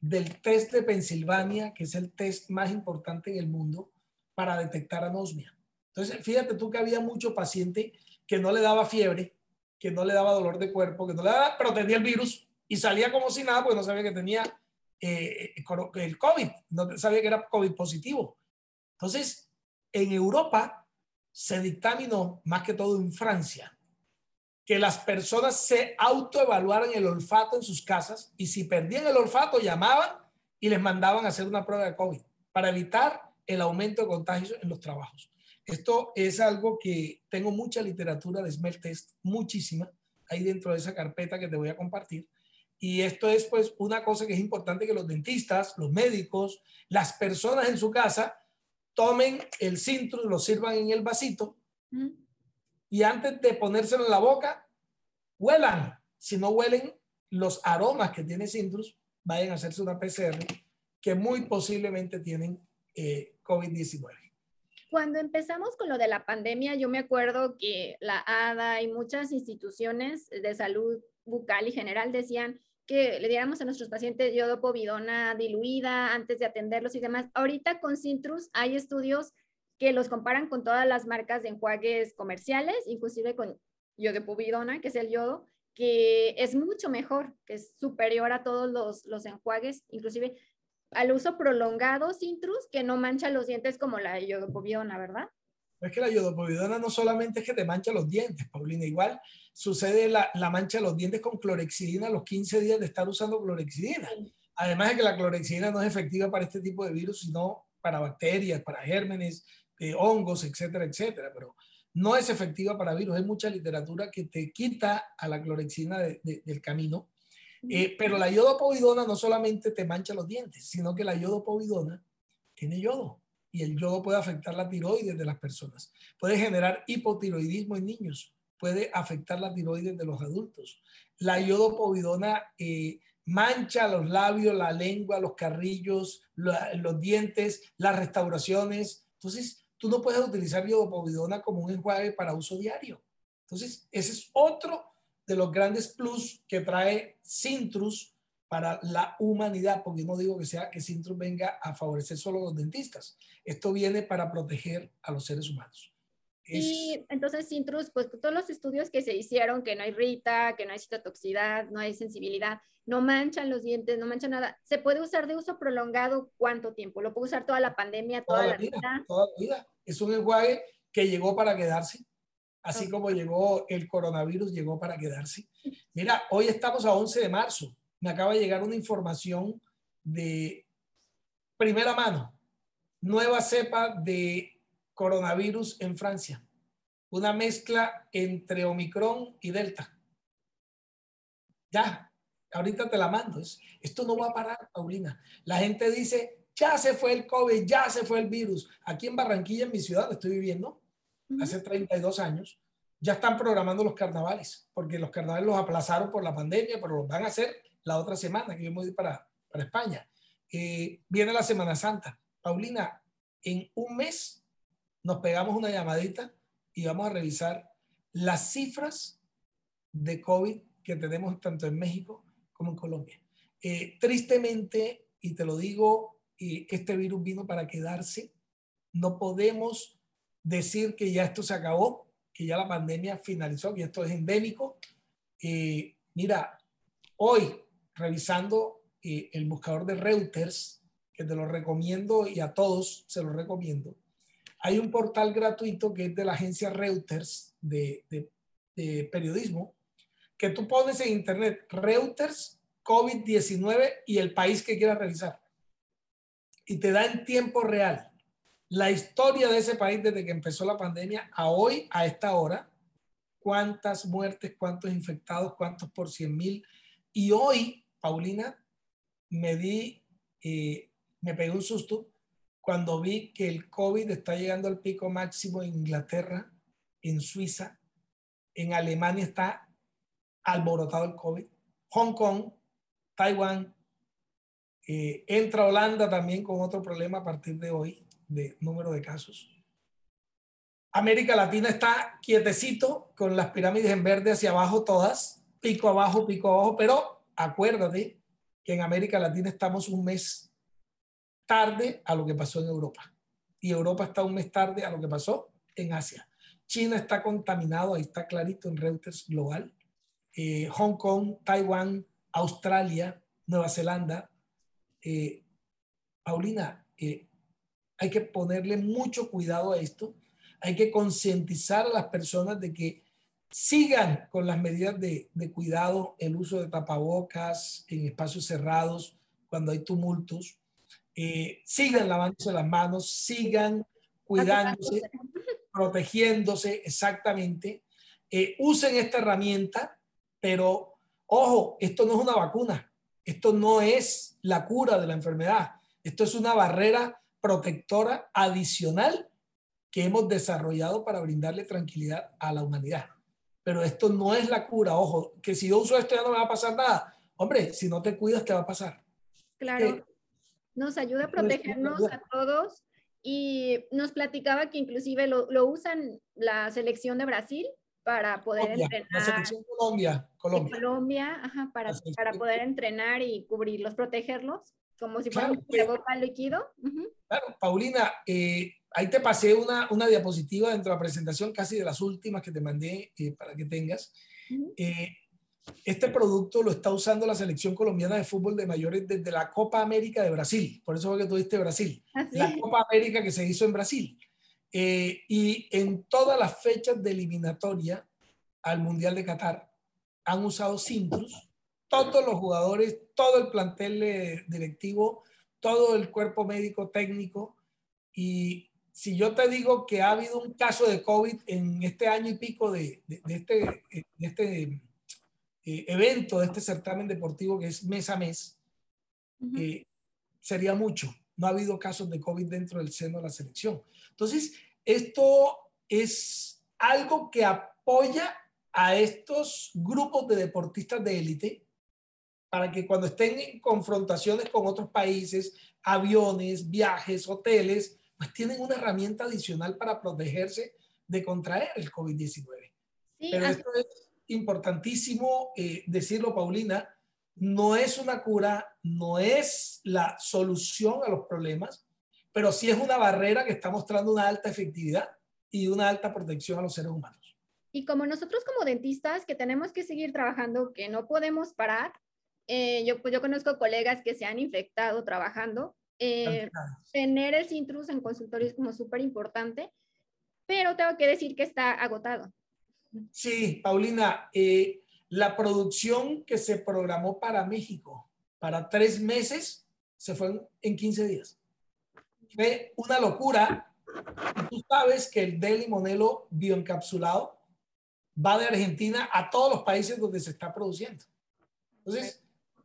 del test de Pensilvania, que es el test más importante en el mundo para detectar anosmia. Entonces, fíjate tú que había mucho paciente que no le daba fiebre, que no le daba dolor de cuerpo, que no le daba, pero tenía el virus y salía como si nada porque no sabía que tenía eh, el COVID, no sabía que era COVID positivo. Entonces, en Europa se dictaminó, más que todo en Francia, que las personas se autoevaluaran el olfato en sus casas y si perdían el olfato llamaban y les mandaban a hacer una prueba de COVID para evitar el aumento de contagios en los trabajos. Esto es algo que tengo mucha literatura de smell test, muchísima, ahí dentro de esa carpeta que te voy a compartir. Y esto es pues una cosa que es importante que los dentistas, los médicos, las personas en su casa tomen el cinturón, lo sirvan en el vasito y antes de ponérselo en la boca, huelan. Si no huelen los aromas que tiene Cintrus, vayan a hacerse una PCR que muy posiblemente tienen eh, COVID-19. Cuando empezamos con lo de la pandemia, yo me acuerdo que la ADA y muchas instituciones de salud bucal y general decían que le diéramos a nuestros pacientes yodopovidona diluida antes de atenderlos y demás. Ahorita con Cintrus hay estudios que los comparan con todas las marcas de enjuagues comerciales, inclusive con yodopovidona, que es el yodo, que es mucho mejor, que es superior a todos los, los enjuagues, inclusive al uso prolongado Cintrus que no mancha los dientes como la yodopovidona, ¿verdad? Es que la yodopovidona no solamente es que te mancha los dientes, Paulina, igual sucede la, la mancha de los dientes con clorexidina a los 15 días de estar usando clorexidina. Además de que la clorexidina no es efectiva para este tipo de virus, sino para bacterias, para gérmenes, eh, hongos, etcétera, etcétera. Pero no es efectiva para virus. Hay mucha literatura que te quita a la clorexidina del camino eh, pero la yodopovidona no solamente te mancha los dientes, sino que la yodopovidona tiene yodo y el yodo puede afectar la tiroides de las personas. Puede generar hipotiroidismo en niños, puede afectar la tiroides de los adultos. La yodopovidona eh, mancha los labios, la lengua, los carrillos, los dientes, las restauraciones. Entonces, tú no puedes utilizar yodopovidona como un enjuague para uso diario. Entonces, ese es otro de los grandes plus que trae Cintrus para la humanidad, porque no digo que sea que Cintrus venga a favorecer solo a los dentistas. Esto viene para proteger a los seres humanos. Y entonces Cintrus, pues todos los estudios que se hicieron, que no hay rita, que no hay citotoxicidad, no hay sensibilidad, no manchan los dientes, no manchan nada. ¿Se puede usar de uso prolongado cuánto tiempo? ¿Lo puede usar toda la pandemia, toda, la vida? Toda la vida. Es un enjuague que llegó para quedarse así como llegó el coronavirus, llegó para quedarse. Mira, hoy estamos a 11 de marzo. Me acaba de llegar una información de primera mano. Nueva cepa de coronavirus en Francia. Una mezcla entre Omicron y Delta. Ya, ahorita te la mando. Esto no va a parar, Paulina. La gente dice, ya se fue el COVID, ya se fue el virus. Aquí en Barranquilla, en mi ciudad, estoy viviendo, hace 32 años, ya están programando los carnavales, porque los carnavales los aplazaron por la pandemia, pero los van a hacer la otra semana, que yo me voy para, para España. Eh, viene la Semana Santa. Paulina, en un mes nos pegamos una llamadita y vamos a revisar las cifras de COVID que tenemos tanto en México como en Colombia. Eh, tristemente, y te lo digo, eh, este virus vino para quedarse. No podemos decir que ya esto se acabó, que ya la pandemia finalizó, que esto es endémico. Eh, mira, hoy revisando eh, el buscador de Reuters, que te lo recomiendo y a todos se lo recomiendo, hay un portal gratuito que es de la agencia Reuters de, periodismo, que tú pones en internet Reuters COVID-19 y el país que quieras revisar. Y te da en tiempo real la historia de ese país desde que empezó la pandemia a hoy, a esta hora, cuántas muertes, cuántos infectados, cuántos por 100 mil. Y hoy, Paulina, me di, eh, me pegué un susto cuando vi que el COVID está llegando al pico máximo en Inglaterra, en Suiza, en Alemania está alborotado el COVID, Hong Kong, Taiwán, eh, entra Holanda también con otro problema a partir de hoy de número de casos. América Latina está quietecito con las pirámides en verde hacia abajo todas, pico abajo, pico abajo, pero acuérdate que en América Latina estamos un mes tarde a lo que pasó en Europa y Europa está un mes tarde a lo que pasó en Asia. China está contaminado, ahí está clarito en Reuters Global. Eh, Hong Kong, Taiwán, Australia, Nueva Zelanda. Eh, Paulina, eh, hay que ponerle mucho cuidado a esto. Hay que concientizar a las personas de que sigan con las medidas de, de, cuidado, el uso de tapabocas en espacios cerrados, cuando hay tumultos. Sigan lavándose las manos, sigan cuidándose protegiéndose exactamente. Eh, usen esta herramienta, pero ojo, esto no es una vacuna, esto no es la cura de la enfermedad, esto es una barrera protectora adicional que hemos desarrollado para brindarle tranquilidad a la humanidad. Pero esto no es la cura, ojo, que si yo uso esto ya no me va a pasar nada. Hombre, si no te cuidas, te va a pasar. Claro. Eh, nos ayuda a protegernos a todos y nos platicaba que inclusive lo, lo usan la selección de Brasil para poder entrenar. La selección Colombia. Colombia, Colombia ajá, para, para poder entrenar y cubrirlos, protegerlos, como si fuera un boca líquido. Claro, Paulina, eh, ahí te pasé una, una diapositiva dentro de la presentación, casi de las últimas que te mandé eh, para que tengas. Este producto lo está usando la selección colombiana de fútbol de mayores desde la Copa América de Brasil. Por eso fue que tú diste Brasil. Ah, la Copa América que se hizo en Brasil. Eh, y en todas las fechas de eliminatoria al Mundial de Qatar han usado Sintrus. Todos los jugadores, todo el plantel eh, directivo, todo el cuerpo médico técnico. Y si yo te digo que ha habido un caso de COVID en este año y pico de, de, de este, de este eh, evento de este certamen deportivo que es mes a mes, eh, sería mucho. No ha habido casos de COVID dentro del seno de la selección. Entonces, esto es algo que apoya a estos grupos de deportistas de élite para que cuando estén en confrontaciones con otros países, aviones, viajes, hoteles, pues tienen una herramienta adicional para protegerse de contraer el COVID-19. Pero esto es importantísimo eh, decirlo, Paulina, no es una cura, no es la solución a los problemas, pero sí es una barrera que está mostrando una alta efectividad y una alta protección a los seres humanos. Y como nosotros como dentistas que tenemos que seguir trabajando, que no podemos parar, eh, yo, pues yo conozco colegas que se han infectado trabajando, eh, tener el Cintrus en consultorio es como súper importante, pero tengo que decir que está agotado. Sí, Paulina, eh, la producción que se programó para México para tres meses se fue en 15 días. Fue una locura. Tú sabes que el Deli Monelo bioencapsulado va de Argentina a todos los países donde se está produciendo. Entonces,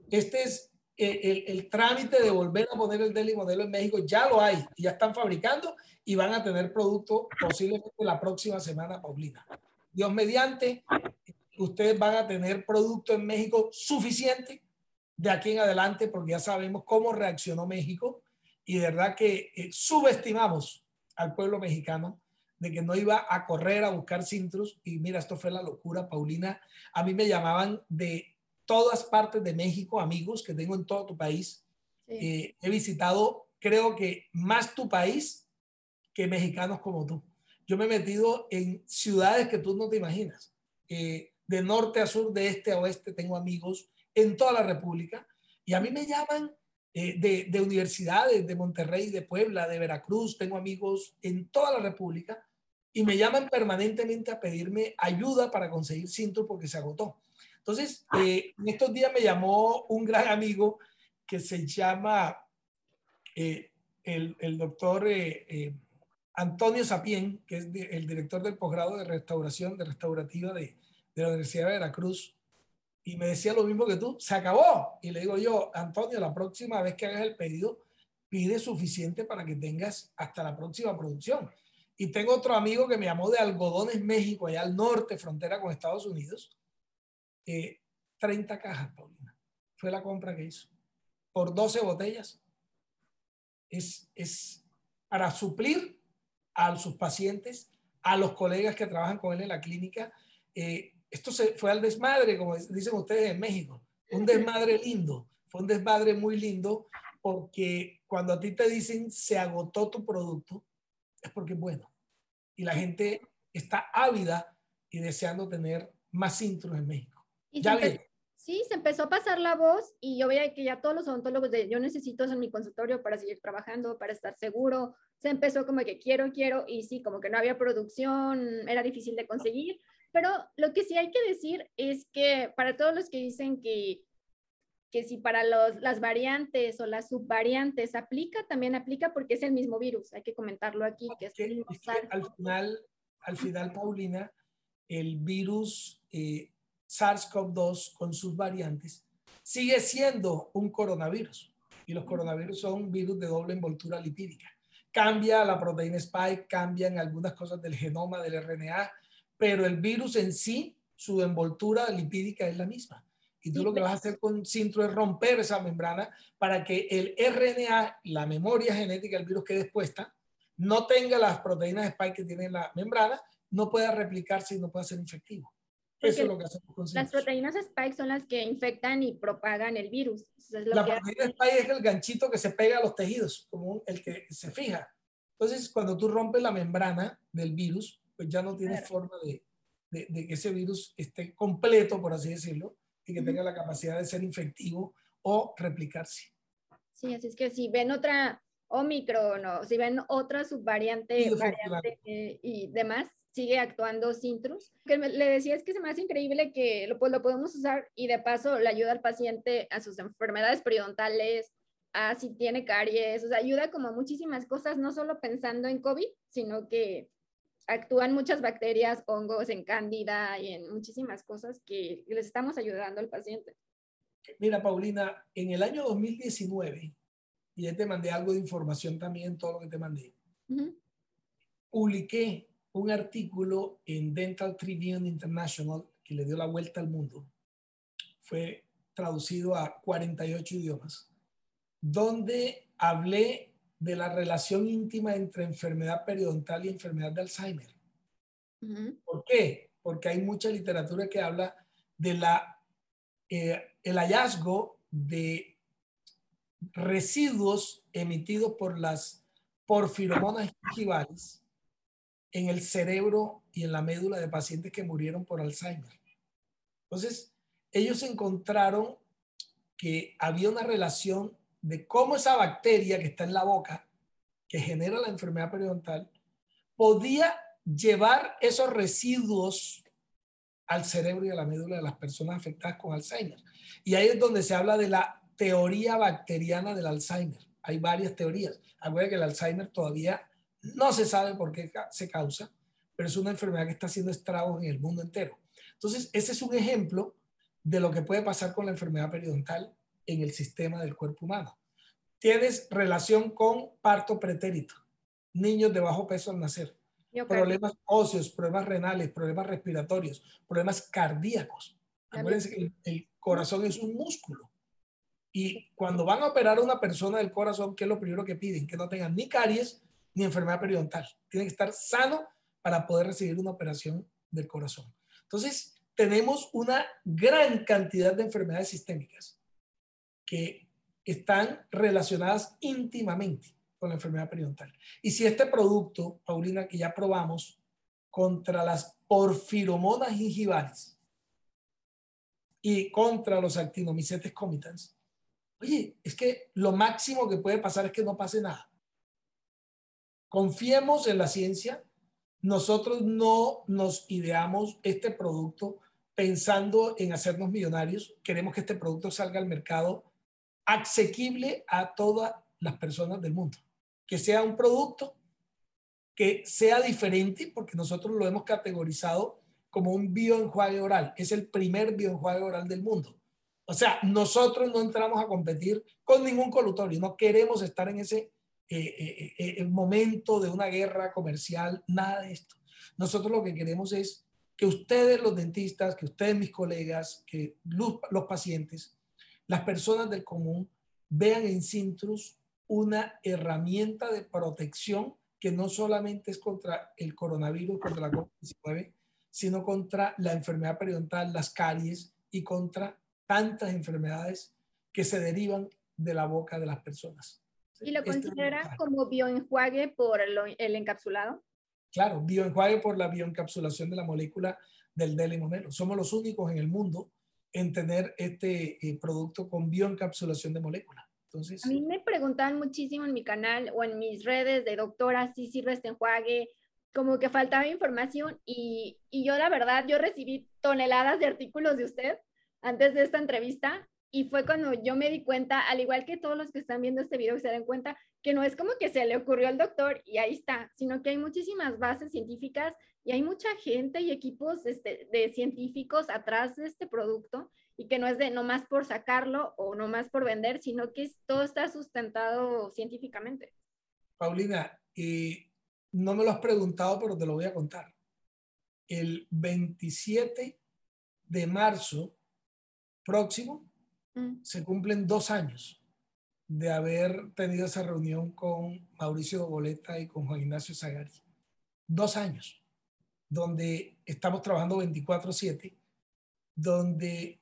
este es eh, el, el, trámite de volver a poner el Deli Modelo en México. Ya lo hay, ya están fabricando y van a tener producto posiblemente la próxima semana, Paulina. Dios mediante, ustedes van a tener producto en México suficiente de aquí en adelante, porque ya sabemos cómo reaccionó México y de verdad que eh, subestimamos al pueblo mexicano de que no iba a correr a buscar Cintrus. Y mira, esto fue la locura, Paulina. A mí me llamaban de todas partes de México, amigos que tengo en todo tu país. Eh, he visitado, creo que más tu país que mexicanos como tú. Yo me he metido en ciudades que tú no te imaginas. Eh, de norte a sur, de este a oeste, tengo amigos en toda la República y a mí me llaman eh, de, de, universidades de Monterrey, de Puebla, de Veracruz, tengo amigos en toda la República y me llaman permanentemente a pedirme ayuda para conseguir cinto porque se agotó. Entonces, eh, en estos días me llamó un gran amigo que se llama el, el, doctor Antonio Sapien, que es el director del posgrado de restauración, de restaurativa de, de la Universidad de Veracruz, y me decía lo mismo que tú, se acabó. Y le digo yo, Antonio, la próxima vez que hagas el pedido, pide suficiente para que tengas hasta la próxima producción. Y tengo otro amigo que me llamó de Algodones, México, allá al norte, frontera con Estados Unidos. 30 eh, cajas, Paulina. Fue la compra que hizo. Por 12 botellas. Es, es para suplir a sus pacientes, a los colegas que trabajan con él en la clínica. Eh, esto se fue al desmadre, como dicen ustedes en México. Un desmadre lindo. Fue un desmadre muy lindo porque cuando a ti te dicen se agotó tu producto, es porque es bueno. Y la gente está ávida y deseando tener más intros en México. ya Sí, se empezó a pasar la voz y yo veía que ya todos los odontólogos de yo necesito eso en mi consultorio para seguir trabajando, para estar seguro. Se empezó como que quiero, quiero y sí, como que no había producción, era difícil de conseguir. Pero lo que sí hay que decir es que para todos los que dicen que que si para los, las variantes o las subvariantes aplica, también aplica porque es el mismo virus. Hay que comentarlo aquí. Que es, al, final, al final, Paulina, el virus eh, SARS-CoV-2 con sus variantes sigue siendo un coronavirus. Y los coronavirus son virus de doble envoltura lipídica. Cambia la proteína spike, cambian algunas cosas del genoma del RNA, pero el virus en sí, su envoltura lipídica es la misma. Y tú lo que vas a hacer con Sintro es romper esa membrana para que el RNA, la memoria genética del virus quede expuesta, no tenga las proteínas spike que tiene la membrana, no pueda replicarse y no pueda ser infectivo. Eso es lo que hacemos con Las proteínas spike son las que infectan y propagan el virus. la proteína spike es el ganchito que se pega a los tejidos, como el que se fija. Entonces, cuando tú rompes la membrana del virus, pues ya no tienes forma de, de, de, que ese virus esté completo, por así decirlo, y que tenga la capacidad de ser infectivo o replicarse. Sí, así es que si ven otra Omicron o si ven otra subvariante variante, eh, y demás, sigue actuando Sintrus. Lo que le decía es que se me hace increíble que lo, pues, lo podemos usar y de paso le ayuda al paciente a sus enfermedades periodontales, a si tiene caries, o sea, ayuda como muchísimas cosas, no solo pensando en COVID, sino que actúan muchas bacterias, hongos en cándida y en muchísimas cosas que les estamos ayudando al paciente. Mira, Paulina, en el año 2019, y ya te mandé algo de información también, todo lo que te mandé, publiqué un artículo en Dental Tribune International que le dio la vuelta al mundo. Fue traducido a 48 idiomas, donde hablé de la relación íntima entre enfermedad periodontal y enfermedad de Alzheimer. ¿Por qué? Porque hay mucha literatura que habla de la, eh, el hallazgo de residuos emitidos por las porfiromonas gingivales en el cerebro y en la médula de pacientes que murieron por Alzheimer. Entonces, ellos encontraron que había una relación de cómo esa bacteria que está en la boca, que genera la enfermedad periodontal, podía llevar esos residuos al cerebro y a la médula de las personas afectadas con Alzheimer. Y ahí es donde se habla de la teoría bacteriana del Alzheimer. Hay varias teorías. Acuérdense que el Alzheimer todavía no se sabe por qué se causa, pero es una enfermedad que está haciendo estragos en el mundo entero. Entonces, ese es un ejemplo de lo que puede pasar con la enfermedad periodontal en el sistema del cuerpo humano. Tienes relación con parto pretérito, niños de bajo peso al nacer, problemas óseos, problemas renales, problemas respiratorios, problemas cardíacos. Acuérdense que el, corazón es un músculo. Y cuando van a operar a una persona del corazón, ¿qué es lo primero que piden? Que no tengan ni caries ni enfermedad periodontal. Tienen que estar sano para poder recibir una operación del corazón. Entonces, tenemos una gran cantidad de enfermedades sistémicas que están relacionadas íntimamente con la enfermedad periodontal. Y si este producto, Paulina, que ya probamos, contra las porfiromonas gingivales y contra los actinomycetes comitans, oye, es que lo máximo que puede pasar es que no pase nada. Confiemos en la ciencia. Nosotros no nos ideamos este producto pensando en hacernos millonarios. Queremos que este producto salga al mercado asequible a todas las personas del mundo. Que sea un producto que sea diferente, porque nosotros lo hemos categorizado como un bioenjuague oral. Es el primer bioenjuague oral del mundo. O sea, nosotros no entramos a competir con ningún colutorio, no queremos estar en ese eh, eh, eh, el momento de una guerra comercial, nada de esto. Nosotros lo que queremos es que ustedes los dentistas, que ustedes mis colegas, que los, los pacientes, las personas del común vean en Cintrus una herramienta de protección que no solamente es contra el coronavirus, contra la COVID-19, sino contra la enfermedad periodontal, las caries y contra tantas enfermedades que se derivan de la boca de las personas. ¿Y lo este considera como bioenjuague por el, encapsulado? Claro, bioenjuague por la bioencapsulación de la molécula del delimonelo. Somos los únicos en el mundo en tener este eh, producto con bioencapsulación de molécula. Entonces, a mí me preguntaban muchísimo en mi canal o en mis redes de doctora si sirve este enjuague, como que faltaba información y, y yo la verdad, yo recibí toneladas de artículos de usted antes de esta entrevista y fue cuando yo me di cuenta, al igual que todos los que están viendo este video se den cuenta, que no es como que se le ocurrió al doctor y ahí está, sino que hay muchísimas bases científicas y hay mucha gente y equipos este, de científicos atrás de este producto y que no es de nomás por sacarlo o nomás por vender, sino que todo está sustentado científicamente. Paulina, y no me lo has preguntado, pero te lo voy a contar. El 27 de marzo próximo Mm. se cumplen dos años de haber tenido esa reunión con Mauricio Boleta y con Juan Ignacio Zagari. Dos años, donde estamos trabajando 24/7, donde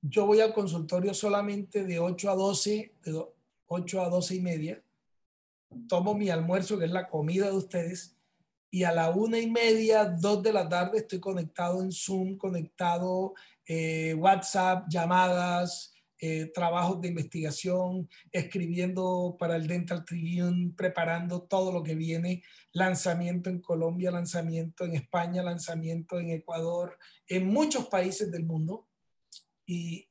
yo voy al consultorio solamente de 8 a 12, de 8 a 12 y media, tomo mi almuerzo, que es la comida de ustedes, y a la una y media, dos de la tarde, estoy conectado en Zoom, conectado eh, WhatsApp, llamadas, eh, trabajos de investigación, escribiendo para el Dental Tribune, preparando todo lo que viene, lanzamiento en Colombia, lanzamiento en España, lanzamiento en Ecuador, en muchos países del mundo. Y,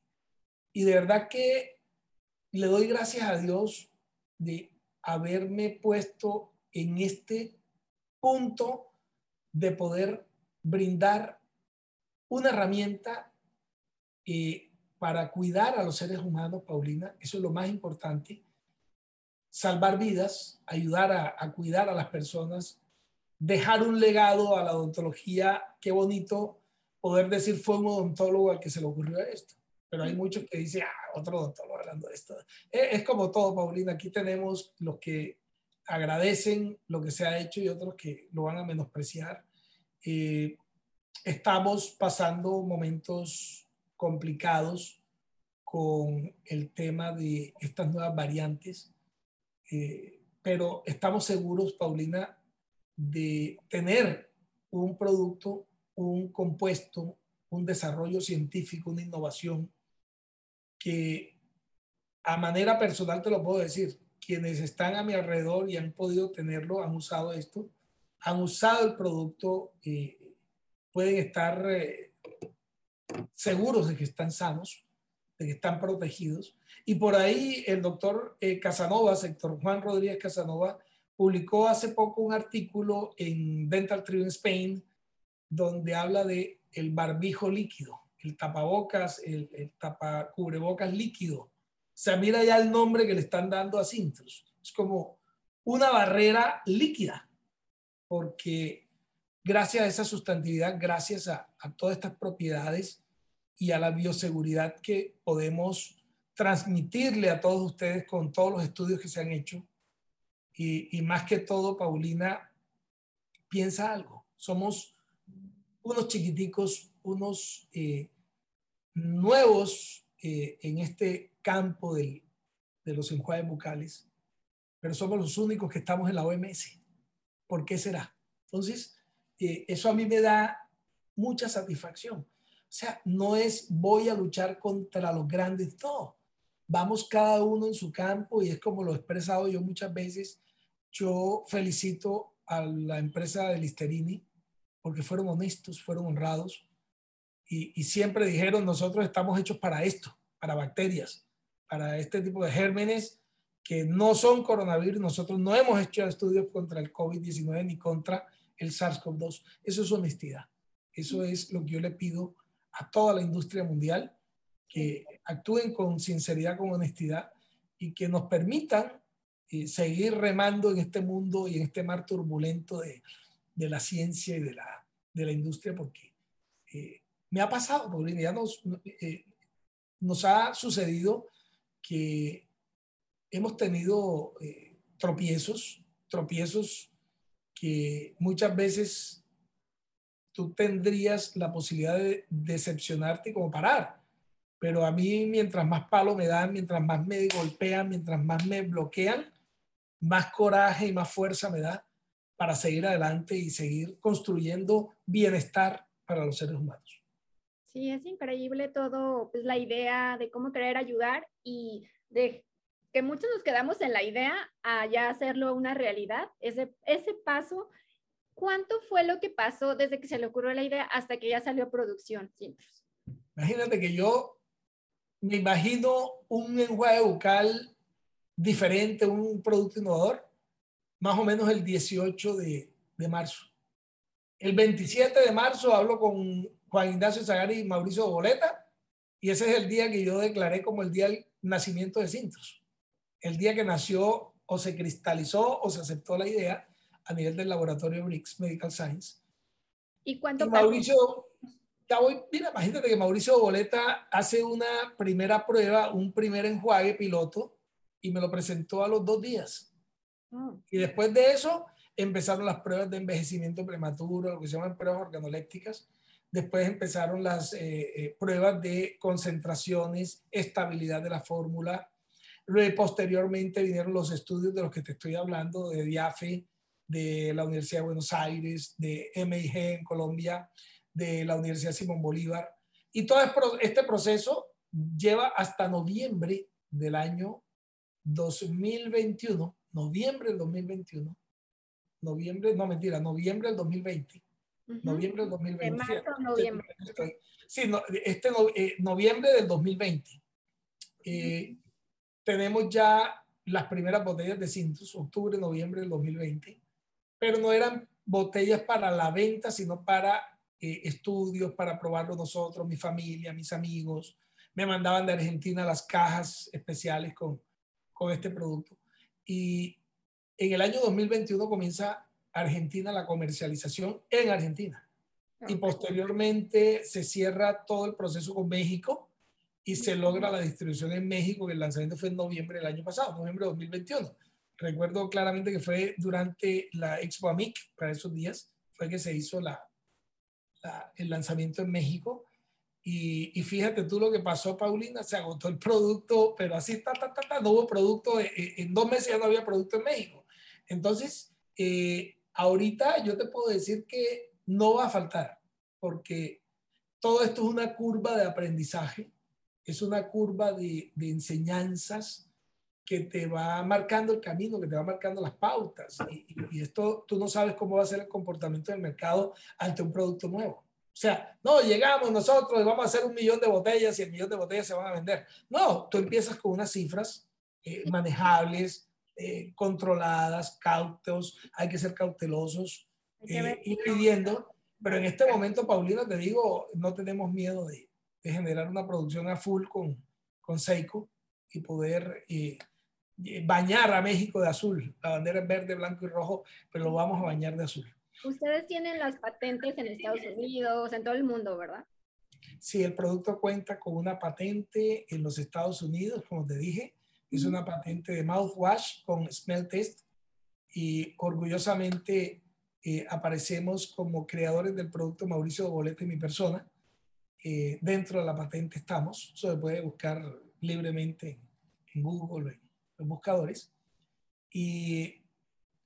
y de verdad que le doy gracias a Dios de haberme puesto en este punto de poder brindar una herramienta eh, para cuidar a los seres humanos, Paulina, eso es lo más importante, salvar vidas, ayudar a, cuidar a las personas, dejar un legado a la odontología, qué bonito poder decir fue un odontólogo al que se le ocurrió esto. Pero hay muchos que dicen, ah, otro odontólogo hablando de esto. Es, es como todo, Paulina. Aquí tenemos los que agradecen lo que se ha hecho y otros que lo van a menospreciar. Eh, estamos pasando momentos complicados con el tema de estas nuevas variantes, eh, pero estamos seguros, Paulina, de tener un producto, un compuesto, un desarrollo científico, una innovación que a manera personal te lo puedo decir, quienes están a mi alrededor y han podido tenerlo, han usado esto, han usado el producto, eh, pueden estar eh, seguros de que están sanos, de que están protegidos. Y por ahí el doctor eh, Casanova, sector Juan Rodríguez Casanova, publicó hace poco un artículo en Dental Tribune Spain donde habla de el barbijo líquido, el tapabocas, el, el cubrebocas líquido. O sea, mira ya el nombre que le están dando a Cintos. Es como una barrera líquida, porque gracias a esa sustantividad, gracias a, todas estas propiedades y a la bioseguridad que podemos transmitirle a todos ustedes con todos los estudios que se han hecho. Y, más que todo, Paulina, piensa algo. Somos unos chiquiticos, unos eh, nuevos eh, en este campo de los enjuagues bucales, pero somos los únicos que estamos en la OMS. ¿Por qué será? Entonces, eso a mí me da mucha satisfacción. O sea, no es voy a luchar contra los grandes, no. Vamos cada uno en su campo y es como lo he expresado yo muchas veces. Yo felicito a la empresa de Listerini porque fueron honestos, fueron honrados y, y siempre dijeron nosotros estamos hechos para esto, para bacterias, para este tipo de gérmenes que no son coronavirus. Nosotros no hemos hecho estudios contra el COVID-19 ni contra el SARS-CoV-2. Eso es honestidad. Eso es lo que yo le pido a toda la industria mundial, que actúen con sinceridad, con honestidad y que nos permitan eh, seguir remando en este mundo y en este mar turbulento de, de la ciencia y de la, de la industria, porque eh, me ha pasado, porque ya nos, eh, nos ha sucedido que hemos tenido tropiezos, tropiezos que muchas veces tú tendrías la posibilidad de decepcionarte como parar. Pero a mí, mientras más palo me dan, mientras más me golpean, mientras más me bloquean, más coraje y más fuerza me da para seguir adelante y seguir construyendo bienestar para los seres humanos. Sí, es increíble todo, pues la idea de cómo querer ayudar y de que muchos nos quedamos en la idea a ya hacerlo una realidad. Ese, ese paso, ¿cuánto fue lo que pasó desde que se le ocurrió la idea hasta que ya salió producción? Imagínate que yo me imagino un lenguaje bucal diferente, un producto innovador, más o menos el 18 de, de marzo. El 27 de marzo hablo con Juan Ignacio Zagari y Mauricio Boleta, y ese es el día que yo declaré como el día del nacimiento de Sintos. El día que nació o se cristalizó o se aceptó la idea a nivel del laboratorio BRICS Medical Science. ¿Y cuánto Mauricio, mira, imagínate que Mauricio Boleta hace una primera prueba, un primer enjuague piloto y me lo presentó a los dos días. Ah. Y después de eso empezaron las pruebas de envejecimiento prematuro, lo que se llaman pruebas organolépticas. Después empezaron las eh, eh, pruebas de concentraciones, estabilidad de la fórmula. Luego, posteriormente vinieron los estudios de los que te estoy hablando, de DIAFE, de la Universidad de Buenos Aires, de MIG en Colombia, de la Universidad Simón Bolívar. Y todo este proceso lleva hasta noviembre del año 2021, noviembre del 2021, noviembre, no mentira, noviembre del 2020, noviembre del 2020. noviembre. Sí, este eh, noviembre del 2020. Eh, tenemos ya las primeras botellas de Cintus, octubre, noviembre del 2020, pero no eran botellas para la venta, sino para eh, estudios para probarlo nosotros, mi familia, mis amigos. Me mandaban de Argentina las cajas especiales con, con este producto. Y en el año 2021 comienza Argentina la comercialización en Argentina. Y posteriormente se cierra todo el proceso con México y se logra la distribución en México, que el lanzamiento fue en noviembre del año pasado, noviembre de 2021. Recuerdo claramente que fue durante la Expo AMIC, para esos días, fue que se hizo la, el lanzamiento en México. Y, y, fíjate tú lo que pasó, Paulina, se agotó el producto, pero así, ta, ta, ta, no hubo producto, eh, eh, en, dos meses ya no había producto en México. Entonces, eh, ahorita yo te puedo decir que no va a faltar, porque todo esto es una curva de aprendizaje, es una curva de, de enseñanzas que te va marcando el camino, que te va marcando las pautas. Y, y, esto tú no sabes cómo va a ser el comportamiento del mercado ante un producto nuevo. O sea, no, llegamos nosotros y vamos a hacer un millón de botellas y el millón de botellas se van a vender. No, tú empiezas con unas cifras eh, manejables, eh, controladas, cautos, hay que ser cautelosos, eh, ir pidiendo. Pero en este momento, Paulina, te digo, no tenemos miedo de, de generar una producción a full con, con Seiko y poder eh, bañar a México de azul. La bandera es verde, blanco y rojo, pero lo vamos a bañar de azul. Ustedes tienen las patentes en Estados Unidos, en todo el mundo, ¿verdad? Sí, el producto cuenta con una patente en los Estados Unidos, como te dije. Es una patente de mouthwash con smell test y orgullosamente eh, aparecemos como creadores del producto Mauricio Boleta y mi persona. Eh, dentro de la patente estamos, se puede buscar libremente en Google, en buscadores. Y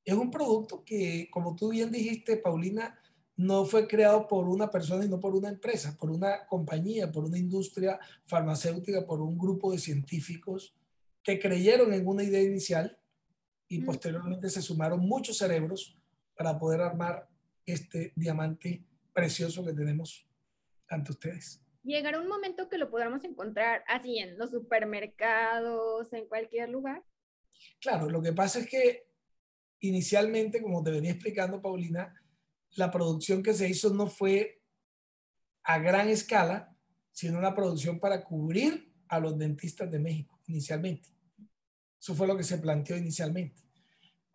es un producto que, como tú bien dijiste, Paulina, no fue creado por una persona y no por una empresa, por una compañía, por una industria farmacéutica, por un grupo de científicos que creyeron en una idea inicial y posteriormente se sumaron muchos cerebros para poder armar este diamante precioso que tenemos ante ustedes llegará un momento que lo podamos encontrar así en los supermercados, en cualquier lugar. Claro, lo que pasa es que inicialmente, como te venía explicando, Paulina, la producción que se hizo no fue a gran escala, sino una producción para cubrir a los dentistas de México inicialmente. Eso fue lo que se planteó inicialmente.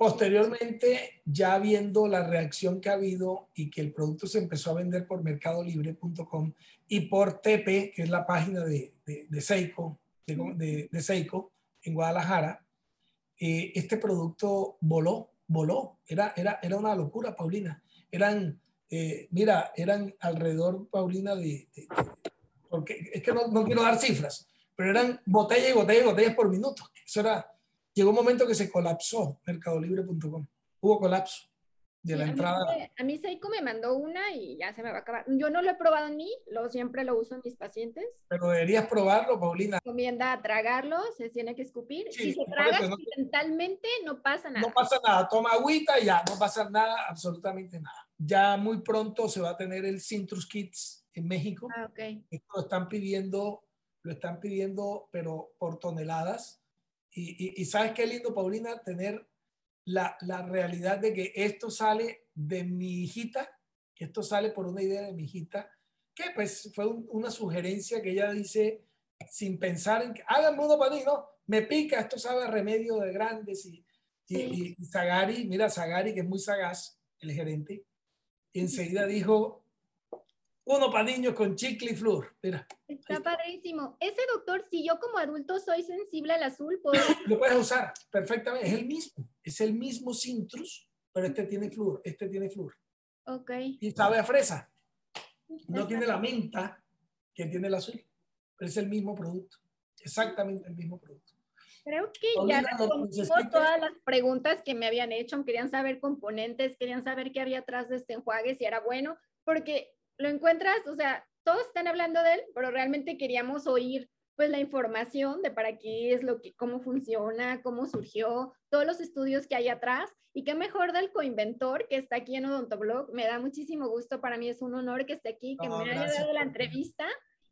Posteriormente, ya viendo la reacción que ha habido y que el producto se empezó a vender por mercadolibre.com y por TP, que es la página de, de, Seiko, de, Seiko en Guadalajara, eh, este producto voló, voló. Era, era, era una locura, Paulina. Eran, eh, mira, eran alrededor, Paulina, de, porque es que no, quiero dar cifras, pero eran botellas y botellas y botellas por minuto. Eso era, llegó un momento que se colapsó mercadolibre.com. Hubo colapso de la entrada. a mí Seiko me mandó una y ya se me va a acabar. Yo no lo he probado en mí, lo siempre lo uso en mis pacientes. Pero deberías probarlo, Paulina. Recomienda tragarlo, se tiene que escupir. si se traga accidentalmente, no, no pasa nada. No pasa nada, toma agüita y ya, no pasa nada, absolutamente nada. Ya muy pronto se va a tener el Cintrus Kits en México. Ah, ok. Esto lo están pidiendo, lo están pidiendo, pero por toneladas y, sabes qué lindo, Paulina, tener la, la, realidad de que esto sale de mi hijita, que esto sale por una idea de mi hijita, que pues fue una sugerencia que ella dice sin pensar en que hagan uno para mí, no, me pica, esto sabe a remedio de grandes y, y, y, Zagari, mira, Zagari, que es muy sagaz, el gerente, enseguida dijo, uno para niños con chicle y flúor. Mira. Está padrísimo. Ese doctor, si yo como adulto soy sensible al azul, ¿puedo... [laughs] Lo puedes usar perfectamente. Es el mismo. Es el mismo Cintrus, pero este tiene flúor. Este tiene flúor. Ok. Y sabe a fresa. No tiene la menta que tiene el azul, pero es el mismo producto. Exactamente el mismo producto. Creo que ya respondimos todas las preguntas que me habían hecho. Querían saber componentes, querían saber qué había atrás de este enjuague, si era bueno, porque lo encuentras, o sea, todos están hablando de él, pero realmente queríamos oír pues la información de para qué es lo que, cómo funciona, cómo surgió, todos los estudios que hay atrás y qué mejor del coinventor que está aquí en Odontoblog. Me da muchísimo gusto, para mí es un honor que esté aquí, que me haya dado la entrevista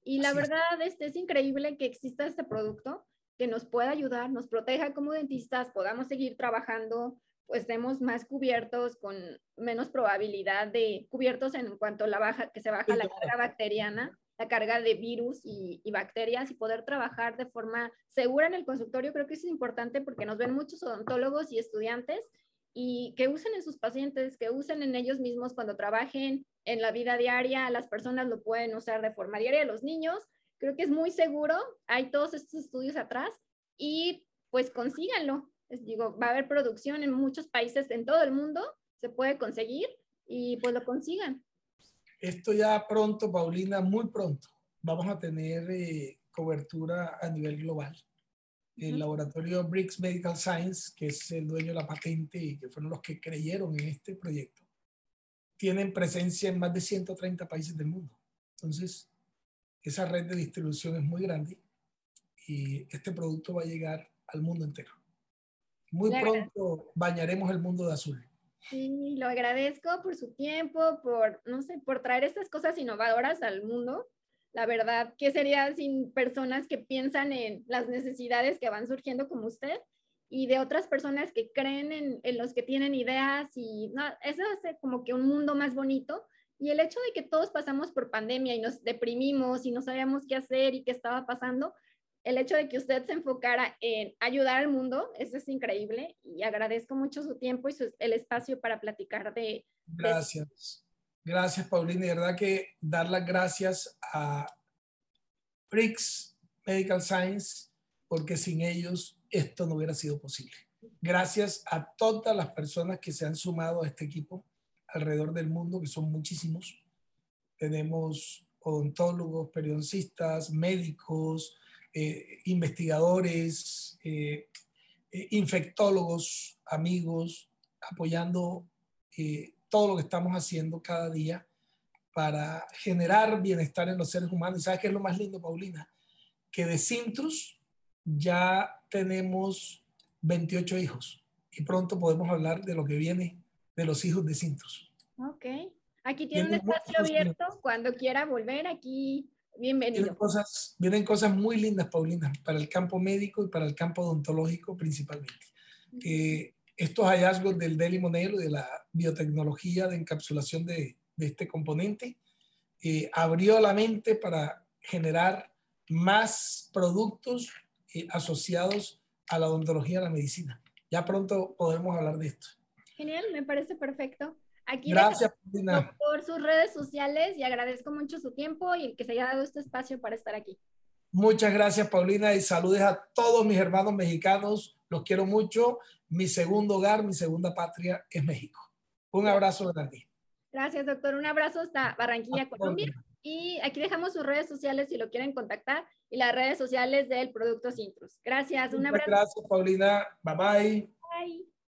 y la verdad este, es increíble que exista este producto que nos pueda ayudar, nos proteja como dentistas, podamos seguir trabajando pues estemos más cubiertos con menos probabilidad de cubiertos en cuanto a la baja, que se baja la carga bacteriana, la carga de virus y, bacterias y poder trabajar de forma segura en el consultorio. Creo que eso es importante porque nos ven muchos odontólogos y estudiantes y que usen en sus pacientes, que usen en ellos mismos cuando trabajen en la vida diaria. Las personas lo pueden usar de forma diaria, los niños. Creo que es muy seguro. Hay todos estos estudios atrás y pues consíganlo digo, va a haber producción en muchos países en todo el mundo, se puede conseguir y pues lo consigan. Esto ya pronto, Paulina, muy pronto, vamos a tener eh, cobertura a nivel global. El laboratorio Briggs Medical Science, que es el dueño de la patente y que fueron los que creyeron en este proyecto, tienen presencia en más de 130 países del mundo. Entonces, esa red de distribución es muy grande y este producto va a llegar al mundo entero. Muy pronto bañaremos el mundo de azul. Sí, lo agradezco por su tiempo, por, no sé, por traer estas cosas innovadoras al mundo. La verdad, ¿qué sería sin personas que piensan en las necesidades que van surgiendo como usted y de otras personas que creen en, en los que tienen ideas y no, eso hace como que un mundo más bonito. Y el hecho de que todos pasamos por pandemia y nos deprimimos y no sabíamos qué hacer y qué estaba pasando, el hecho de que usted se enfocara en ayudar al mundo, eso es increíble y agradezco mucho su tiempo y el espacio para platicar de... Gracias. Gracias, Paulina. De verdad que dar las gracias a Prix Medical Science, porque sin ellos esto no hubiera sido posible. Gracias a todas las personas que se han sumado a este equipo alrededor del mundo, que son muchísimos. Tenemos odontólogos, periodistas, médicos, eh, investigadores, eh, eh, infectólogos, amigos, apoyando todo lo que estamos haciendo cada día para generar bienestar en los seres humanos. ¿Y sabes qué es lo más lindo, Paulina? Que de Cintrus ya tenemos 28 hijos y pronto podemos hablar de lo que viene de los hijos de Cintrus. Ok. Aquí tiene un espacio abierto. Cuando quiera volver, aquí Bienvenido. Vienen cosas, vienen cosas muy lindas, Paulina, para el campo médico y para el campo odontológico principalmente. eh, estos hallazgos del Daily Monero, de la biotecnología de encapsulación de, de este componente, eh, abrió la mente para generar más productos eh, asociados a la odontología y a la medicina. Ya pronto podremos hablar de esto. Genial, me parece perfecto. Aquí Gracias, por sus redes sociales y agradezco mucho su tiempo y el que se haya dado este espacio para estar aquí. Muchas gracias, Paulina, y saludes a todos mis hermanos mexicanos. Los quiero mucho. Mi segundo hogar, mi segunda patria es México. Un abrazo grande. Gracias, doctor. Un abrazo hasta Barranquilla, Colombia. Y aquí dejamos sus redes sociales si lo quieren contactar y las redes sociales del Producto Cintrus. Gracias, un abrazo. Gracias, Paulina. Bye bye. Bye.